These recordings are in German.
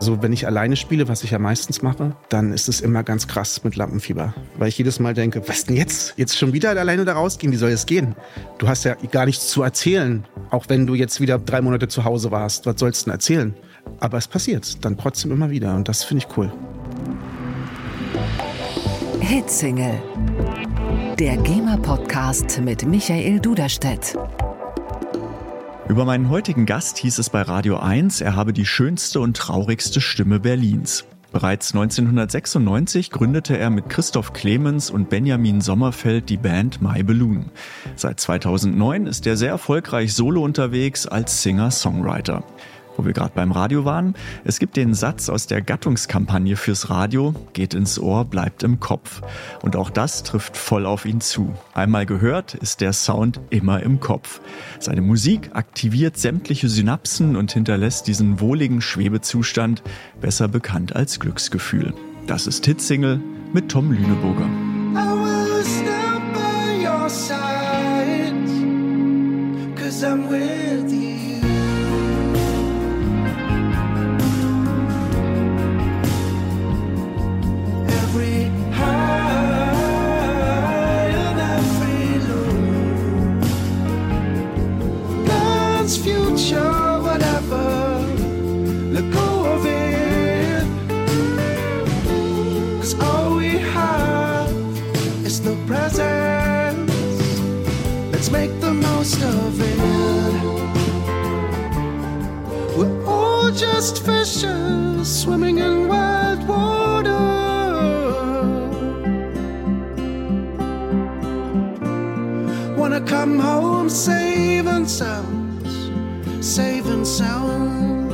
So, wenn ich alleine spiele, was ich ja meistens mache, dann ist es immer ganz krass mit Lampenfieber. Weil ich jedes Mal denke, was denn jetzt? Jetzt schon wieder alleine da rausgehen? Wie soll es gehen? Du hast ja gar nichts zu erzählen. Auch wenn du jetzt wieder drei Monate zu Hause warst. Was sollst du denn erzählen? Aber es passiert dann trotzdem immer wieder. Und das finde ich cool. Hitsingle. Der GEMA-Podcast mit Michael Duderstedt. Über meinen heutigen Gast hieß es bei Radio 1, er habe die schönste und traurigste Stimme Berlins. Bereits 1996 gründete er mit Christoph Clemens und Benjamin Sommerfeld die Band My Balloon. Seit 2009 ist er sehr erfolgreich solo unterwegs als Singer-Songwriter wo wir gerade beim Radio waren. Es gibt den Satz aus der Gattungskampagne fürs Radio, geht ins Ohr, bleibt im Kopf. Und auch das trifft voll auf ihn zu. Einmal gehört, ist der Sound immer im Kopf. Seine Musik aktiviert sämtliche Synapsen und hinterlässt diesen wohligen Schwebezustand, besser bekannt als Glücksgefühl. Das ist Hitsingle mit Tom Lüneburger. I'm with just fishes swimming in wild water. Wanna come home safe and sound, safe and sound.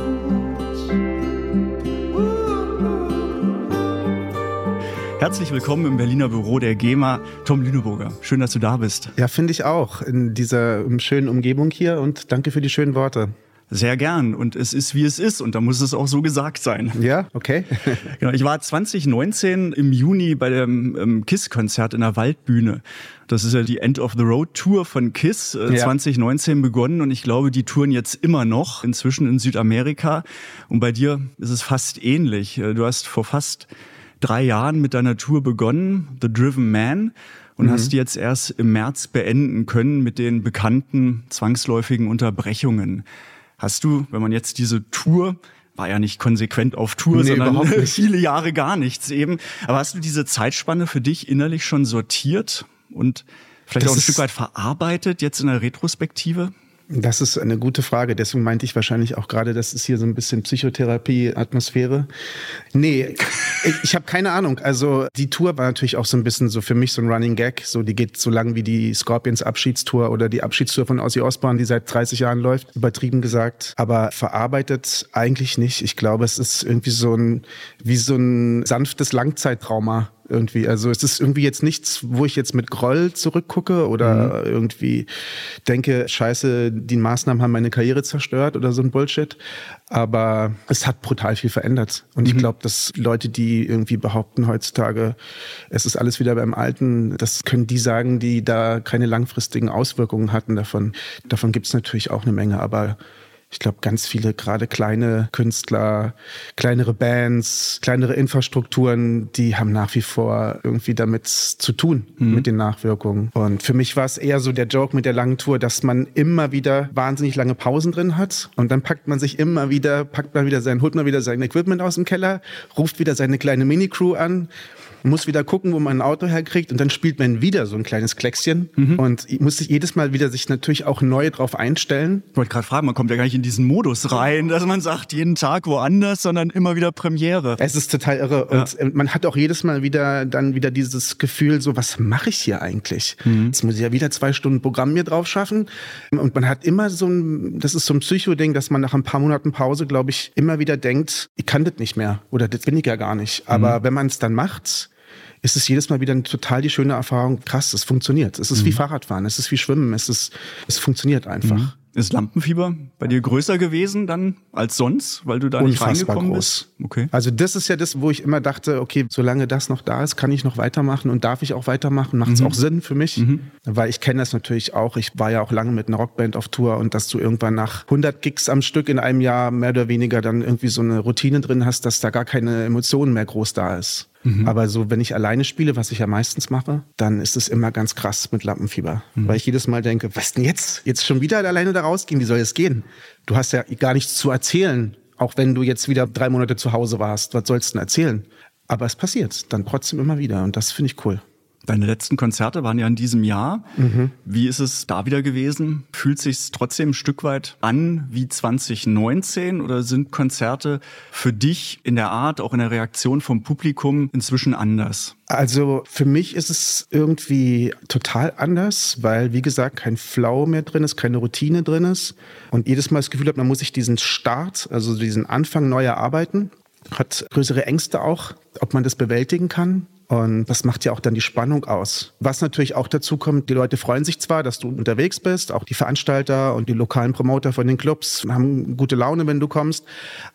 Herzlich willkommen im Berliner Büro der GEMA, Tom Lüneburger. Schön, dass du da bist. Ja, finde ich auch, in dieser schönen Umgebung hier und danke für die schönen Worte. Sehr gern. Und es ist, wie es ist. Und da muss es auch so gesagt sein. Ja, okay. genau, ich war 2019 im Juni bei dem ähm, KISS-Konzert in der Waldbühne. Das ist ja die End of the Road Tour von KISS, äh, ja. 2019 begonnen. Und ich glaube, die touren jetzt immer noch, inzwischen in Südamerika. Und bei dir ist es fast ähnlich. Äh, du hast vor fast drei Jahren mit deiner Tour begonnen, The Driven Man und mhm. hast die jetzt erst im März beenden können mit den bekannten zwangsläufigen Unterbrechungen. Hast du, wenn man jetzt diese Tour war ja nicht konsequent auf Tour, nee, sondern viele Jahre gar nichts eben. Aber hast du diese Zeitspanne für dich innerlich schon sortiert und vielleicht das auch ein Stück weit verarbeitet jetzt in der Retrospektive? Das ist eine gute Frage. Deswegen meinte ich wahrscheinlich auch gerade, das ist hier so ein bisschen Psychotherapie-Atmosphäre. Nee, ich, ich habe keine Ahnung. Also die Tour war natürlich auch so ein bisschen so für mich so ein Running Gag. So, die geht so lang wie die Scorpions Abschiedstour oder die Abschiedstour von Ozzy Osbourne, die seit 30 Jahren läuft, übertrieben gesagt. Aber verarbeitet eigentlich nicht. Ich glaube, es ist irgendwie so ein, wie so ein sanftes Langzeittrauma irgendwie. Also es ist irgendwie jetzt nichts, wo ich jetzt mit Groll zurückgucke oder mhm. irgendwie denke, scheiße, die Maßnahmen haben meine Karriere zerstört oder so ein Bullshit. Aber es hat brutal viel verändert. Und mhm. ich glaube, dass Leute, die irgendwie behaupten heutzutage, es ist alles wieder beim Alten, das können die sagen, die da keine langfristigen Auswirkungen hatten davon. Davon gibt es natürlich auch eine Menge, aber ich glaube, ganz viele, gerade kleine Künstler, kleinere Bands, kleinere Infrastrukturen, die haben nach wie vor irgendwie damit zu tun, mhm. mit den Nachwirkungen. Und für mich war es eher so der Joke mit der langen Tour, dass man immer wieder wahnsinnig lange Pausen drin hat und dann packt man sich immer wieder, packt man wieder sein, holt man wieder sein Equipment aus dem Keller, ruft wieder seine kleine Mini-Crew an muss wieder gucken, wo man ein Auto herkriegt und dann spielt man wieder so ein kleines Kleckschen mhm. und muss sich jedes Mal wieder sich natürlich auch neu drauf einstellen. Ich wollte gerade fragen, man kommt ja gar nicht in diesen Modus rein, dass man sagt, jeden Tag woanders, sondern immer wieder Premiere. Es ist total irre ja. und äh, man hat auch jedes Mal wieder dann wieder dieses Gefühl, so was mache ich hier eigentlich? Mhm. Jetzt muss ich ja wieder zwei Stunden Programm mir drauf schaffen und man hat immer so ein, das ist so ein Psycho-Ding, dass man nach ein paar Monaten Pause, glaube ich, immer wieder denkt, ich kann das nicht mehr oder das bin ich ja gar nicht. Aber mhm. wenn man es dann macht, ist es jedes Mal wieder eine total die schöne Erfahrung. Krass, es funktioniert. Es ist mhm. wie Fahrradfahren, es ist wie Schwimmen, es ist, es funktioniert einfach. Mhm. Ist Lampenfieber bei dir größer gewesen dann als sonst, weil du da Unfassbar nicht reingekommen groß. bist? Okay. Also das ist ja das, wo ich immer dachte, okay, solange das noch da ist, kann ich noch weitermachen und darf ich auch weitermachen, macht es auch Sinn für mich, weil ich kenne das natürlich auch. Ich war ja auch lange mit einer Rockband auf Tour und dass du irgendwann nach 100 Gigs am Stück in einem Jahr mehr oder weniger dann irgendwie so eine Routine drin hast, dass da gar keine Emotionen mehr groß da ist. Aber so, wenn ich alleine spiele, was ich ja meistens mache, dann ist es immer ganz krass mit Lampenfieber. Weil ich jedes Mal denke, was denn jetzt? Jetzt schon wieder alleine da rausgehen? Wie soll es gehen? Du hast ja gar nichts zu erzählen. Auch wenn du jetzt wieder drei Monate zu Hause warst. Was sollst du denn erzählen? Aber es passiert dann trotzdem immer wieder. Und das finde ich cool. Deine letzten Konzerte waren ja in diesem Jahr. Wie ist es da wieder gewesen? Fühlt sich trotzdem ein Stück weit an wie 2019 oder sind Konzerte für dich in der Art, auch in der Reaktion vom Publikum inzwischen anders? Also für mich ist es irgendwie total anders, weil wie gesagt kein Flow mehr drin ist, keine Routine drin ist und jedes Mal das Gefühl habe, man muss sich diesen Start, also diesen Anfang neu erarbeiten, hat größere Ängste auch, ob man das bewältigen kann. Und das macht ja auch dann die Spannung aus. Was natürlich auch dazu kommt, die Leute freuen sich zwar, dass du unterwegs bist, auch die Veranstalter und die lokalen Promoter von den Clubs haben gute Laune, wenn du kommst.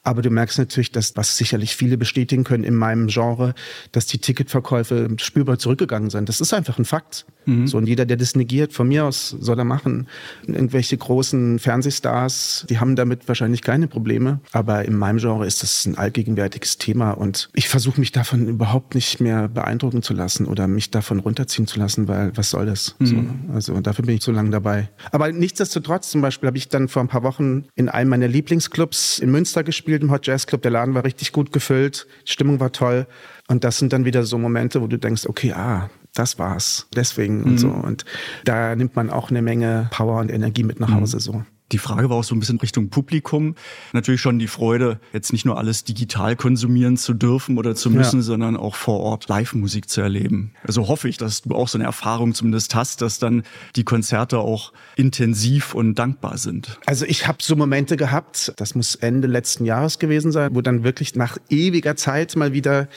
Aber du merkst natürlich, dass, was sicherlich viele bestätigen können in meinem Genre, dass die Ticketverkäufe spürbar zurückgegangen sind. Das ist einfach ein Fakt. So, und jeder, der das negiert, von mir aus soll er machen. Irgendwelche großen Fernsehstars, die haben damit wahrscheinlich keine Probleme. Aber in meinem Genre ist das ein allgegenwärtiges Thema und ich versuche mich davon überhaupt nicht mehr beeindrucken zu lassen oder mich davon runterziehen zu lassen, weil was soll das? So, also dafür bin ich so lange dabei. Aber nichtsdestotrotz, zum Beispiel habe ich dann vor ein paar Wochen in einem meiner Lieblingsclubs in Münster gespielt, im Hot Jazz Club. Der Laden war richtig gut gefüllt, die Stimmung war toll. Und das sind dann wieder so Momente, wo du denkst, okay, ah, das war's. Deswegen und so. Und da nimmt man auch eine Menge Power und Energie mit nach Hause so. Die Frage war auch so ein bisschen Richtung Publikum. Natürlich schon die Freude, jetzt nicht nur alles digital konsumieren zu dürfen oder zu müssen, Ja. sondern auch vor Ort Live-Musik zu erleben. Also hoffe ich, dass du auch so eine Erfahrung zumindest hast, dass dann die Konzerte auch intensiv und dankbar sind. Also ich habe so Momente gehabt, das muss Ende letzten Jahres gewesen sein, wo dann wirklich nach ewiger Zeit mal wieder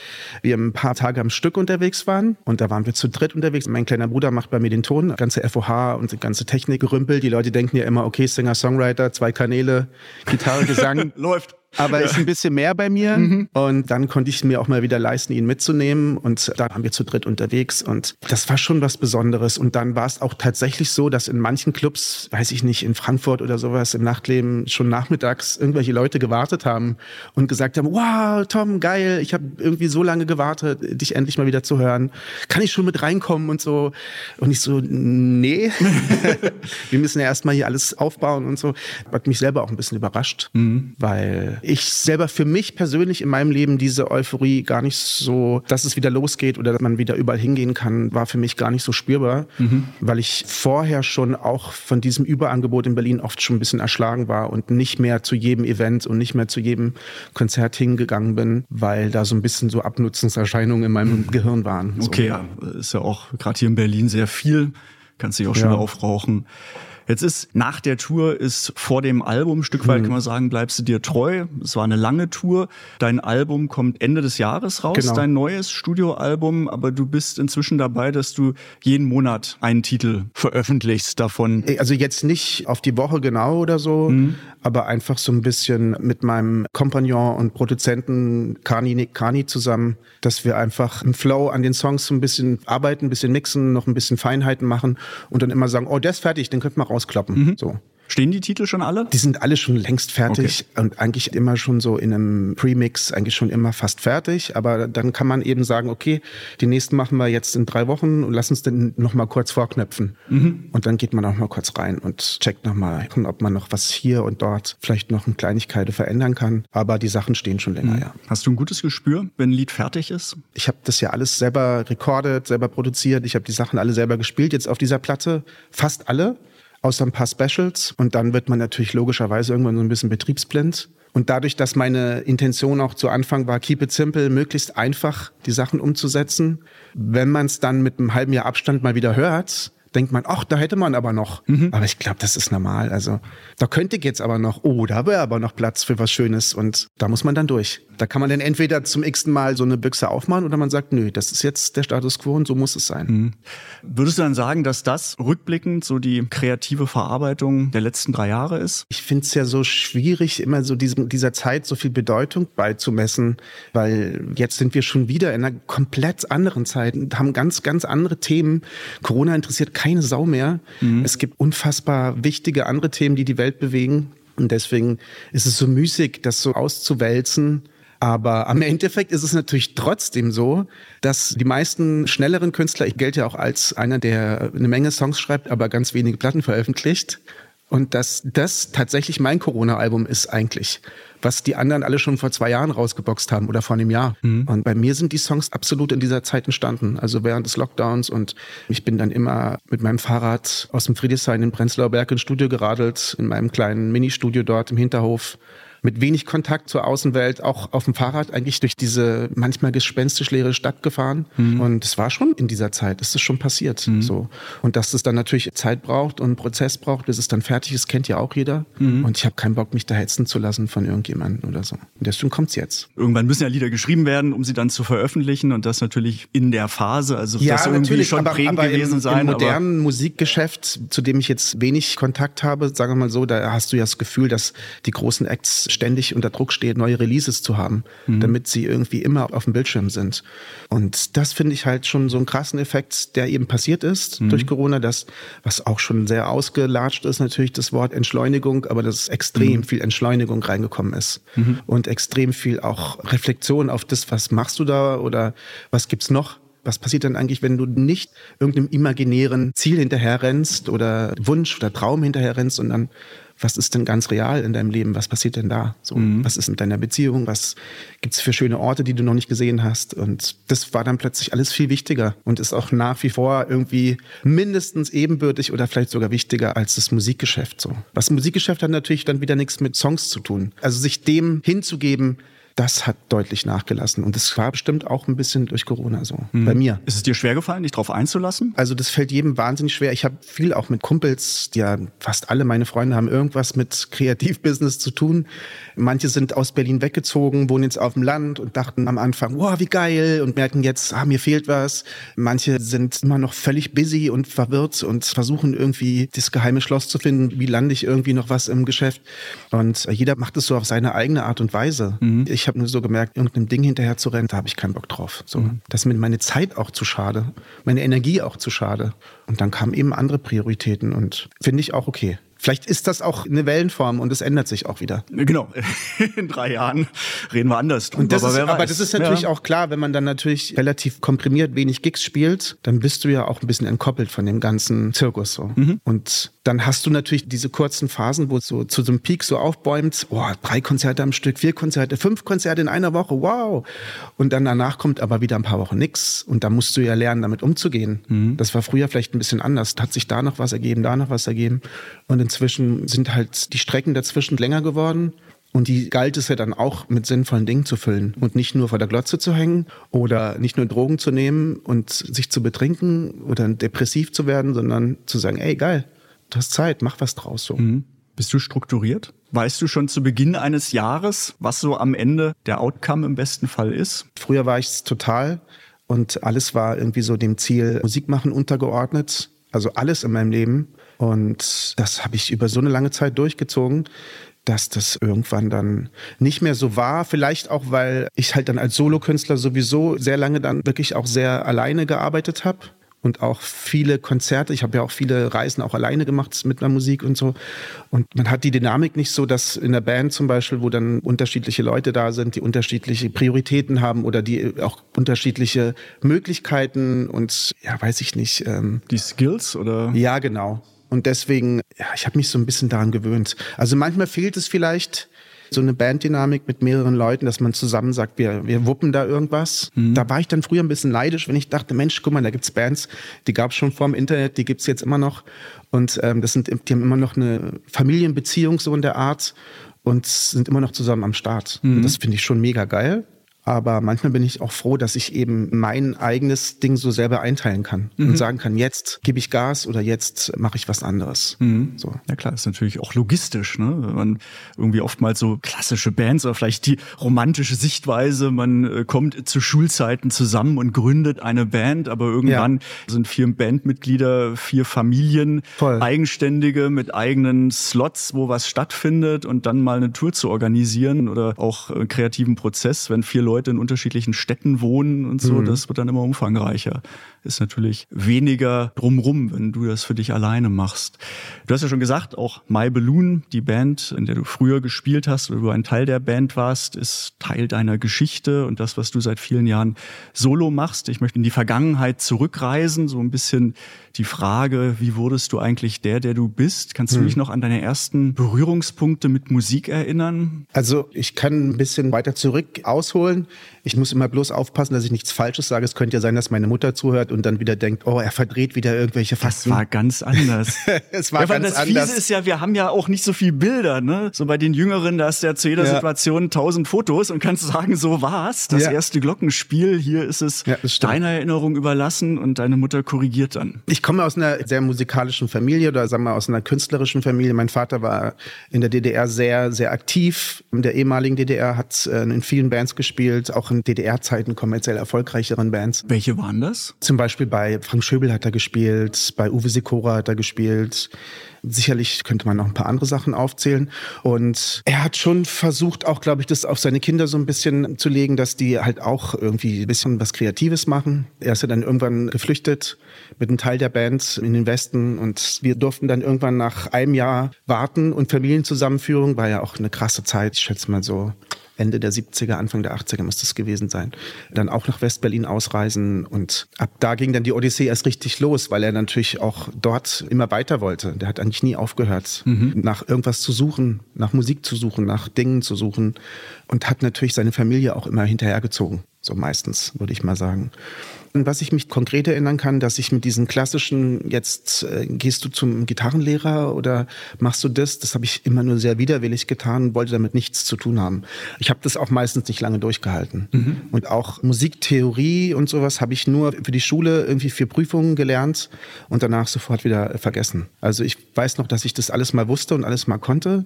wir ein paar Tage am Stück unterwegs waren. Und da waren wir zu dritt unterwegs. Mein kleiner Bruder macht bei mir den Ton, ganze FOH und die ganze Technik gerümpelt. Die Leute denken ja immer, okay, Singer, Songwriter, zwei Kanäle, Gitarre, Gesang. Läuft. Aber ist ein bisschen mehr bei mir. Und dann konnte ich mir auch mal wieder leisten, ihn mitzunehmen. Und da waren wir zu dritt unterwegs. Und das war schon was Besonderes. Und dann war es auch tatsächlich so, dass in manchen Clubs, weiß ich nicht, in Frankfurt oder sowas, im Nachtleben schon nachmittags irgendwelche Leute gewartet haben und gesagt haben, wow, Tom, geil, ich habe irgendwie so lange gewartet, dich endlich mal wieder zu hören. Kann ich schon mit reinkommen und so? Und ich so, nee, wir müssen ja erstmal hier alles aufbauen und so. Hat mich selber auch ein bisschen überrascht, weil ich selber für mich persönlich in meinem Leben diese Euphorie gar nicht so, dass es wieder losgeht oder dass man wieder überall hingehen kann, war für mich gar nicht so spürbar, weil ich vorher schon auch von diesem Überangebot in Berlin oft schon ein bisschen erschlagen war und nicht mehr zu jedem Event und nicht mehr zu jedem Konzert hingegangen bin, weil da so ein bisschen so Abnutzungserscheinungen in meinem Gehirn waren. So. Okay, ja, ist ja auch gerade hier in Berlin sehr viel. Kannst dich auch schon Ja. aufrauchen. Jetzt ist nach der Tour ist vor dem Album ein Stück weit Mhm. kann man sagen, bleibst du dir treu. Es war eine lange Tour. Dein Album kommt Ende des Jahres raus, Genau. dein neues Studioalbum, aber du bist inzwischen dabei, dass du jeden Monat einen Titel veröffentlichst davon. Also jetzt nicht auf die Woche genau oder so, aber einfach so ein bisschen mit meinem Kompagnon und Produzenten Kani Nick Kani zusammen, dass wir einfach im Flow an den Songs so ein bisschen arbeiten, ein bisschen mixen, noch ein bisschen Feinheiten machen und dann immer sagen, oh, der ist fertig, den könnte man rauskloppen. So. Stehen die Titel schon alle? Die sind alle schon längst fertig und eigentlich immer schon so in einem Premix, eigentlich schon immer fast fertig. Aber dann kann man eben sagen, okay, die nächsten machen wir jetzt in drei Wochen und lass uns dann noch mal kurz vorknöpfen. Und dann geht man auch mal kurz rein und checkt noch mal, ob man noch was hier und dort vielleicht noch eine Kleinigkeit verändern kann. Aber die Sachen stehen schon länger, ja. Hast du ein gutes Gespür, wenn ein Lied fertig ist? Ich habe das ja alles selber recordet, selber produziert. Ich habe die Sachen alle selber gespielt jetzt auf dieser Platte. Fast alle, außer ein paar Specials. Und dann wird man natürlich logischerweise irgendwann so ein bisschen betriebsblind. Und dadurch, dass meine Intention auch zu Anfang war, keep it simple, möglichst einfach die Sachen umzusetzen, wenn man es dann mit einem halben Jahr Abstand mal wieder hört, denkt man, ach, da hätte man aber noch. Mhm. Aber ich glaube, das ist normal. Also da könnte jetzt aber noch, oh, da wäre aber noch Platz für was Schönes und da muss man dann durch. Da kann man dann entweder zum x Mal so eine Büchse aufmachen oder man sagt, nö, das ist jetzt der Status quo und so muss es sein. Mhm. Würdest du dann sagen, dass das rückblickend so die kreative Verarbeitung der letzten drei Jahre ist? Ich finde es ja so schwierig, immer so diesem, dieser Zeit so viel Bedeutung beizumessen, weil jetzt sind wir schon wieder in einer komplett anderen Zeit und haben ganz, ganz andere Themen. Corona interessiert keine Sau mehr. Mhm. Es gibt unfassbar wichtige andere Themen, die die Welt bewegen. Und deswegen ist es so müßig, das so auszuwälzen. Aber am Endeffekt ist es natürlich trotzdem so, dass die meisten schnelleren Künstler, ich gelte ja auch als einer, der eine Menge Songs schreibt, aber ganz wenige Platten veröffentlicht. Und dass das tatsächlich mein Corona-Album ist eigentlich, was die anderen alle schon vor zwei Jahren rausgeboxt haben oder vor einem Jahr. Mhm. Und bei mir sind die Songs absolut in dieser Zeit entstanden, also während des Lockdowns. Und ich bin dann immer mit meinem Fahrrad aus dem Friedrichshain in Prenzlauer Berg ins Studio geradelt, in meinem kleinen Ministudio dort im Hinterhof mit wenig Kontakt zur Außenwelt, auch auf dem Fahrrad eigentlich durch diese manchmal gespenstisch leere Stadt gefahren. Mhm. Und es war schon in dieser Zeit, ist es schon passiert. Mhm. So. Und dass es dann natürlich Zeit braucht und einen Prozess braucht, bis es dann fertig ist, kennt ja auch jeder. Mhm. Und ich habe keinen Bock, mich da hetzen zu lassen von irgendjemandem oder so. Und deswegen kommt's jetzt. Irgendwann müssen ja Lieder geschrieben werden, um sie dann zu veröffentlichen und das natürlich in der Phase. Also ja, das irgendwie schon aber, prägend aber gewesen im, sein. Im modernen Musikgeschäft, zu dem ich jetzt wenig Kontakt habe, sagen wir mal so, da hast du ja das Gefühl, dass die großen Acts ständig unter Druck steht, neue Releases zu haben, mhm. damit sie irgendwie immer auf dem Bildschirm sind. Und das finde ich halt schon so einen krassen Effekt, der eben passiert ist mhm. durch Corona, das, was auch schon sehr ausgelatscht ist, natürlich das Wort Entschleunigung, aber dass extrem mhm. viel Entschleunigung reingekommen ist mhm. und extrem viel auch Reflexion auf das, was machst du da oder was gibt's noch was passiert dann eigentlich, wenn du nicht irgendeinem imaginären Ziel hinterherrennst oder Wunsch oder Traum hinterherrennst und dann was ist denn ganz real in deinem Leben? Was passiert denn da? So, mhm. Was ist in deiner Beziehung? Was gibt's für schöne Orte, die du noch nicht gesehen hast? Und das war dann plötzlich alles viel wichtiger und ist auch nach wie vor irgendwie mindestens ebenbürtig oder vielleicht sogar wichtiger als das Musikgeschäft. So. Was Musikgeschäft hat natürlich dann wieder nichts mit Songs zu tun. Also sich dem hinzugeben, das hat deutlich nachgelassen. Und das war bestimmt auch ein bisschen durch Corona so. Mhm. Bei mir. Ist es dir schwer gefallen, dich darauf einzulassen? Also das fällt jedem wahnsinnig schwer. Ich habe viel auch mit Kumpels, die ja fast alle meine Freunde haben irgendwas mit Kreativbusiness zu tun. Manche sind aus Berlin weggezogen, wohnen jetzt auf dem Land und dachten am Anfang, wow, wie geil und merken jetzt, ah, mir fehlt was. Manche sind immer noch völlig busy und verwirrt und versuchen irgendwie das geheime Schloss zu finden. Wie lande ich irgendwie noch was im Geschäft? Und jeder macht es so auf seine eigene Art und Weise. Mhm. Ich habe nur so gemerkt, irgendeinem Ding hinterher zu rennen, da habe ich keinen Bock drauf. So, mhm. Das ist mir meine Zeit auch zu schade, meine Energie auch zu schade. Und dann kamen eben andere Prioritäten und finde ich auch okay. Vielleicht ist das auch eine Wellenform und es ändert sich auch wieder. Genau. In drei Jahren reden wir anders drüber. Das aber, ist, aber das ist natürlich ja. auch klar, wenn man dann natürlich relativ komprimiert wenig Gigs spielt, dann bist du ja auch ein bisschen entkoppelt von dem ganzen Zirkus so. Mhm. Und dann hast du natürlich diese kurzen Phasen, wo es so zu so einem Peak so aufbäumt, oh, drei Konzerte am Stück, vier Konzerte, fünf Konzerte in einer Woche, wow. Und dann danach kommt aber wieder ein paar Wochen nix. Und da musst du ja lernen, damit umzugehen. Mhm. Das war früher vielleicht ein bisschen anders. Hat sich da noch was ergeben, da noch was ergeben. Und inzwischen sind halt die Strecken dazwischen länger geworden. Und die galt es ja dann auch mit sinnvollen Dingen zu füllen und nicht nur vor der Glotze zu hängen oder nicht nur Drogen zu nehmen und sich zu betrinken oder depressiv zu werden, sondern zu sagen, ey, geil, du hast Zeit, mach was draus so. Mhm. Bist du strukturiert? Weißt du schon zu Beginn eines Jahres, was so am Ende der Outcome im besten Fall ist? Früher war ich es total und alles war irgendwie so dem Ziel Musik machen untergeordnet. Also alles in meinem Leben. Und das habe ich über so eine lange Zeit durchgezogen, dass das irgendwann dann nicht mehr so war. Vielleicht auch, weil ich halt dann als Solokünstler sowieso sehr lange dann wirklich auch sehr alleine gearbeitet habe und auch viele Konzerte. Ich habe ja auch viele Reisen auch alleine gemacht mit einer Musik und so. Und man hat die Dynamik nicht so, dass in der Band zum Beispiel, wo dann unterschiedliche Leute da sind, die unterschiedliche Prioritäten haben oder die auch unterschiedliche Möglichkeiten und ja, weiß ich nicht. Ähm, die Skills oder? Ja, genau. Und deswegen, ja, ich habe mich so ein bisschen daran gewöhnt. Also manchmal fehlt es vielleicht so eine Banddynamik mit mehreren Leuten, dass man zusammen sagt, wir, wir wuppen da irgendwas. Mhm. Da war ich dann früher ein bisschen neidisch, wenn ich dachte, Mensch, guck mal, da gibt's Bands, die gab's schon vor dem Internet, die gibt's jetzt immer noch. Und ähm, das sind, die haben immer noch eine Familienbeziehung so in der Art und sind immer noch zusammen am Start. Mhm. das finde ich schon mega geil. Aber manchmal bin ich auch froh, dass ich eben mein eigenes Ding so selber einteilen kann mhm. und sagen kann, jetzt gebe ich Gas oder jetzt mache ich was anderes. Mhm. So. Ja klar, ist natürlich auch logistisch, ne? Wenn man irgendwie oftmals so klassische Bands oder vielleicht die romantische Sichtweise, man äh, kommt zu Schulzeiten zusammen und gründet eine Band, aber irgendwann ja. sind vier Bandmitglieder, vier Familien, Voll. Eigenständige mit eigenen Slots, wo was stattfindet und dann mal eine Tour zu organisieren oder auch einen kreativen Prozess, wenn vier Leute Leute in unterschiedlichen Städten wohnen und so, mhm. das wird dann immer umfangreicher. Ist natürlich weniger drumrum, wenn du das für dich alleine machst. Du hast ja schon gesagt, auch My Balloon, die Band, in der du früher gespielt hast oder du ein Teil der Band warst, ist Teil deiner Geschichte und das, was du seit vielen Jahren solo machst. Ich möchte in die Vergangenheit zurückreisen, so ein bisschen die Frage, wie wurdest du eigentlich der, der du bist? Kannst du hm. dich noch an deine ersten Berührungspunkte mit Musik erinnern? Also ich kann ein bisschen weiter zurück ausholen. Ich muss immer bloß aufpassen, dass ich nichts Falsches sage. Es könnte ja sein, dass meine Mutter zuhört und dann wieder denkt, oh, er verdreht wieder irgendwelche Fakten. Das war ganz anders. es war ja, ganz das anders. Fiese ist ja, wir haben ja auch nicht so viel Bilder, ne? So bei den Jüngeren, da hast du ja zu jeder ja. Situation tausend Fotos und kannst sagen, so war's. Das ja. erste Glockenspiel, hier ist es deiner Erinnerung überlassen und deine Mutter korrigiert dann. Ich komme aus einer sehr musikalischen Familie oder sagen wir aus einer künstlerischen Familie. Mein Vater war in der DDR sehr, sehr aktiv. In der ehemaligen DDR hat äh, in vielen Bands gespielt, auch in DDR-Zeiten kommerziell erfolgreicheren Bands. Welche waren das? Zum Beispiel bei Frank Schöbel hat er gespielt, bei Uwe Sikora hat er gespielt. Sicherlich könnte man noch ein paar andere Sachen aufzählen. Und er hat schon versucht, auch, glaube ich, das auf seine Kinder so ein bisschen zu legen, dass die halt auch irgendwie ein bisschen was Kreatives machen. Er ist ja dann irgendwann geflüchtet mit einem Teil der Band in den Westen und wir durften dann irgendwann nach einem Jahr warten und Familienzusammenführung war ja auch eine krasse Zeit. Ich schätze mal so Ende der 70er, Anfang der 80er müsste es gewesen sein, dann auch nach Westberlin ausreisen. Und ab da ging dann die Odyssee erst richtig los, weil er natürlich auch dort immer weiter wollte. Der hat eigentlich nie aufgehört, mhm. nach irgendwas zu suchen, nach Musik zu suchen, nach Dingen zu suchen und hat natürlich seine Familie auch immer hinterhergezogen. So meistens, würde ich mal sagen. Was ich mich konkret erinnern kann, dass ich mit diesen klassischen, jetzt äh, gehst du zum Gitarrenlehrer oder machst du das, das habe ich immer nur sehr widerwillig getan und wollte damit nichts zu tun haben. Ich habe das auch meistens nicht lange durchgehalten. Mhm. Und auch Musiktheorie und sowas habe ich nur für die Schule irgendwie für Prüfungen gelernt und danach sofort wieder vergessen. Also ich weiß noch, dass ich das alles mal wusste und alles mal konnte,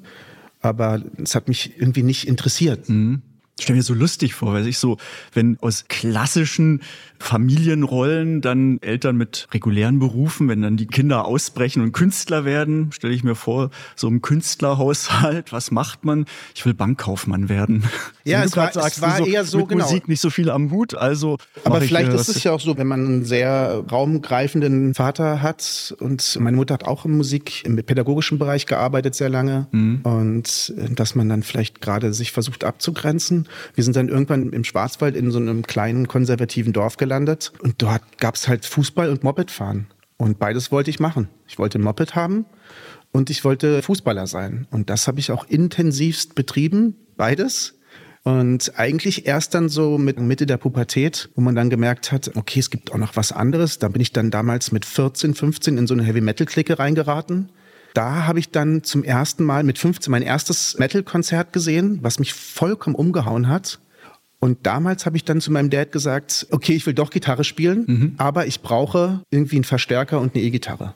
aber es hat mich irgendwie nicht interessiert. Mhm stelle mir so lustig vor, weil ich so, wenn aus klassischen Familienrollen dann Eltern mit regulären Berufen, wenn dann die Kinder ausbrechen und Künstler werden, stelle ich mir vor, so im Künstlerhaushalt, was macht man? Ich will Bankkaufmann werden. Ja, es war, sagst, es war so, eher so, mit genau. Musik nicht so viel am Hut, also. Aber vielleicht ich, ist es ja auch so, wenn man einen sehr raumgreifenden Vater hat und meine Mutter hat auch in Musik im pädagogischen Bereich gearbeitet sehr lange mhm. und äh, dass man dann vielleicht gerade sich versucht abzugrenzen. Wir sind dann irgendwann im Schwarzwald in so einem kleinen konservativen Dorf gelandet und dort gab es halt Fußball und Mopedfahren. Und beides wollte ich machen. Ich wollte Moped haben und ich wollte Fußballer sein. Und das habe ich auch intensivst betrieben, beides. Und eigentlich erst dann so mit Mitte der Pubertät, wo man dann gemerkt hat, okay, es gibt auch noch was anderes. Da bin ich dann damals mit 14, 15 in so eine Heavy-Metal-Clique reingeraten. Da habe ich dann zum ersten Mal mit 15 mein erstes Metal-Konzert gesehen, was mich vollkommen umgehauen hat. Und damals habe ich dann zu meinem Dad gesagt, okay, ich will doch Gitarre spielen, mhm. aber ich brauche irgendwie einen Verstärker und eine E-Gitarre.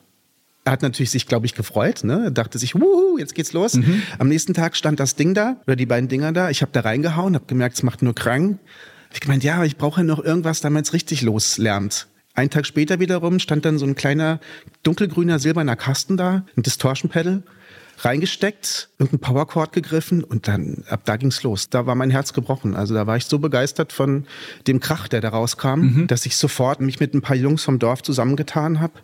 Er hat natürlich sich, glaube ich, gefreut. Ne? Er dachte sich, wuhu, jetzt geht's los. Mhm. Am nächsten Tag stand das Ding da oder die beiden Dinger da. Ich habe da reingehauen, habe gemerkt, es macht nur krank. Hab ich gemeint, ja, ich brauche ja noch irgendwas, damit es richtig loslärmt. Ein Tag später wiederum stand dann so ein kleiner dunkelgrüner silberner Kasten da, ein Distortion Pedal reingesteckt, irgendein Powercord gegriffen und dann ab da ging's los. Da war mein Herz gebrochen. Also da war ich so begeistert von dem Krach, der da rauskam, mhm. dass ich sofort mich mit ein paar Jungs vom Dorf zusammengetan habe.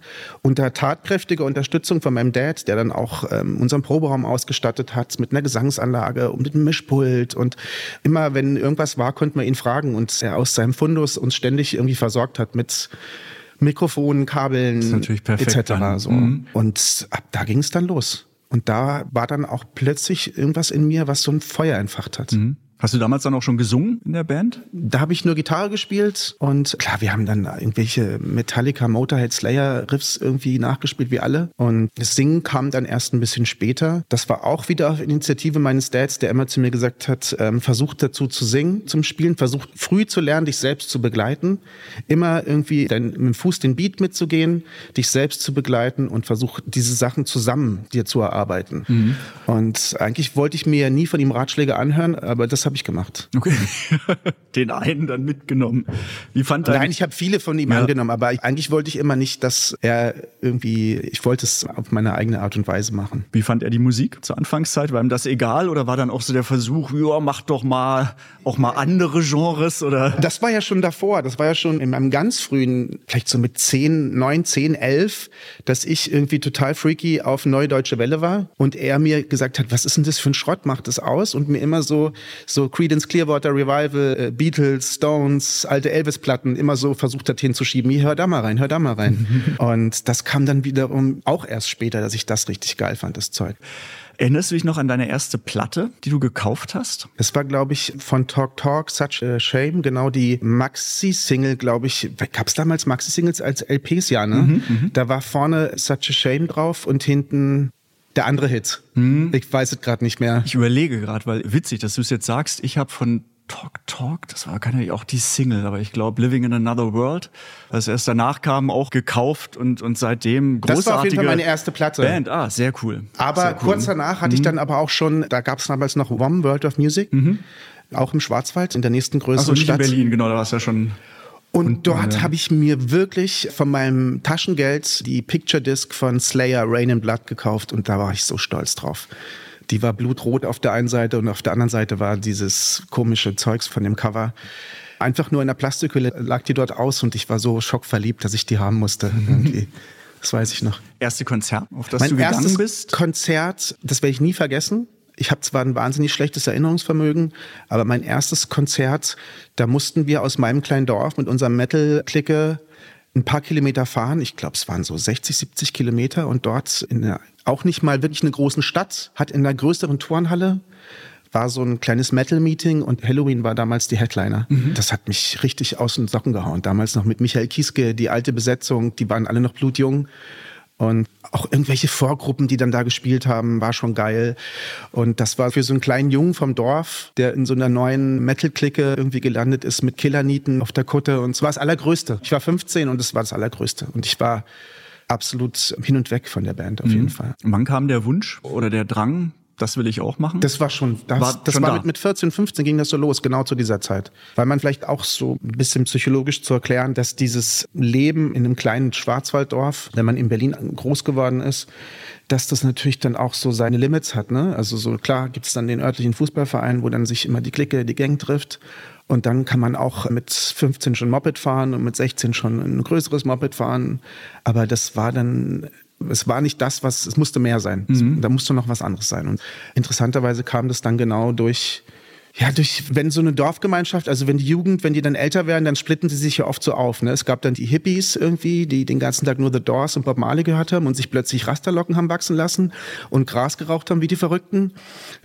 Unter tatkräftiger Unterstützung von meinem Dad, der dann auch ähm, unseren Proberaum ausgestattet hat mit einer Gesangsanlage und mit einem Mischpult und immer wenn irgendwas war, konnten wir ihn fragen und er aus seinem Fundus uns ständig irgendwie versorgt hat mit Mikrofonen, Kabeln etc. So. Mhm. Und ab da ging es dann los. Und da war dann auch plötzlich irgendwas in mir, was so ein Feuer entfacht hat. Mhm. Hast du damals dann auch schon gesungen in der Band? Da habe ich nur Gitarre gespielt und klar, wir haben dann irgendwelche Metallica, Motorhead, Slayer Riffs irgendwie nachgespielt wie alle und das Singen kam dann erst ein bisschen später. Das war auch wieder auf Initiative meines Dads, der immer zu mir gesagt hat, ähm, versuch dazu zu singen zum Spielen, versuch früh zu lernen, dich selbst zu begleiten, immer irgendwie dein, mit dem Fuß den Beat mitzugehen, dich selbst zu begleiten und versuch diese Sachen zusammen dir zu erarbeiten. Mhm. Und eigentlich wollte ich mir ja nie von ihm Ratschläge anhören, aber das habe ich gemacht. Okay. Den einen dann mitgenommen. Wie fand Nein, ich habe viele von ihm ja. angenommen, aber eigentlich wollte ich immer nicht, dass er irgendwie, ich wollte es auf meine eigene Art und Weise machen. Wie fand er die Musik zur Anfangszeit? War ihm das egal oder war dann auch so der Versuch, ja, mach doch mal auch mal andere Genres oder? Das war ja schon davor. Das war ja schon in meinem ganz frühen, vielleicht so mit 10, 9, 10, 11, dass ich irgendwie total freaky auf Neue Deutsche Welle war und er mir gesagt hat, was ist denn das für ein Schrott, macht das aus? Und mir immer so, so so Creedence Clearwater Revival, äh, Beatles, Stones, alte Elvis-Platten immer so versucht hat hinzuschieben. Hör da mal rein, hör da mal rein. und das kam dann wiederum auch erst später, dass ich das richtig geil fand, das Zeug. Erinnerst du dich noch an deine erste Platte, die du gekauft hast? Es war, glaube ich, von Talk Talk, Such a Shame, genau die Maxi-Single, glaube ich. Gab es damals Maxi-Singles als LPs? Ja, ne? Mhm, mhm, da war vorne Such a Shame drauf und hinten der andere Hit. Hm. Ich weiß es gerade nicht mehr. Ich überlege gerade, weil witzig, dass du es jetzt sagst. Ich habe von Talk Talk, das war keine auch die Single, aber ich glaube Living in Another World, was erst danach kam, auch gekauft und und seitdem großartige Das war auf jeden Fall meine erste Platte. Band, ah, sehr cool. Aber sehr kurz danach hatte mhm. ich dann aber auch schon, da gab es damals noch WOM, World of Music, mhm. auch im Schwarzwald, in der nächsten größeren Ach so, Stadt. in Berlin, genau, da war es ja schon und, und dort äh, habe ich mir wirklich von meinem Taschengeld die Picture Disc von Slayer Rain in Blood gekauft und da war ich so stolz drauf. Die war blutrot auf der einen Seite und auf der anderen Seite war dieses komische Zeugs von dem Cover. Einfach nur in der Plastikhülle lag die dort aus und ich war so schockverliebt, dass ich die haben musste. Irgendwie. Das weiß ich noch. Erste Konzert, auf das mein du gegangen bist? Konzert, das werde ich nie vergessen ich habe zwar ein wahnsinnig schlechtes Erinnerungsvermögen, aber mein erstes Konzert, da mussten wir aus meinem kleinen Dorf mit unserem Metal-Clique ein paar Kilometer fahren. Ich glaube, es waren so 60, 70 Kilometer und dort in der, auch nicht mal wirklich eine großen Stadt, hat in einer größeren Turnhalle war so ein kleines Metal-Meeting und Halloween war damals die Headliner. Mhm. Das hat mich richtig aus den Socken gehauen. Damals noch mit Michael Kieske, die alte Besetzung, die waren alle noch blutjung. Und auch irgendwelche Vorgruppen, die dann da gespielt haben, war schon geil. Und das war für so einen kleinen Jungen vom Dorf, der in so einer neuen Metal-Clique irgendwie gelandet ist mit Killernieten auf der Kutte. Und es war das Allergrößte. Ich war 15 und es war das Allergrößte. Und ich war absolut hin und weg von der Band auf mhm. jeden Fall. Wann kam der Wunsch oder der Drang, das will ich auch machen? Das war schon, das war, das schon war da. mit, mit 14, 15 ging das so los, genau zu dieser Zeit. Weil man vielleicht auch so ein bisschen psychologisch zu erklären, dass dieses Leben in einem kleinen Schwarzwalddorf, wenn man in Berlin groß geworden ist, dass das natürlich dann auch so seine Limits hat. Ne? Also so klar gibt es dann den örtlichen Fußballverein, wo dann sich immer die Clique, die Gang trifft. Und dann kann man auch mit 15 schon Moped fahren und mit 16 schon ein größeres Moped fahren. Aber das war dann es war nicht das, was, es musste mehr sein. Mhm. Da musste noch was anderes sein. Und interessanterweise kam das dann genau durch ja, durch, wenn so eine Dorfgemeinschaft, also wenn die Jugend, wenn die dann älter werden, dann splitten sie sich ja oft so auf. Ne? Es gab dann die Hippies irgendwie, die den ganzen Tag nur The Doors und Bob Marley gehört haben und sich plötzlich Rasterlocken haben wachsen lassen und Gras geraucht haben wie die Verrückten.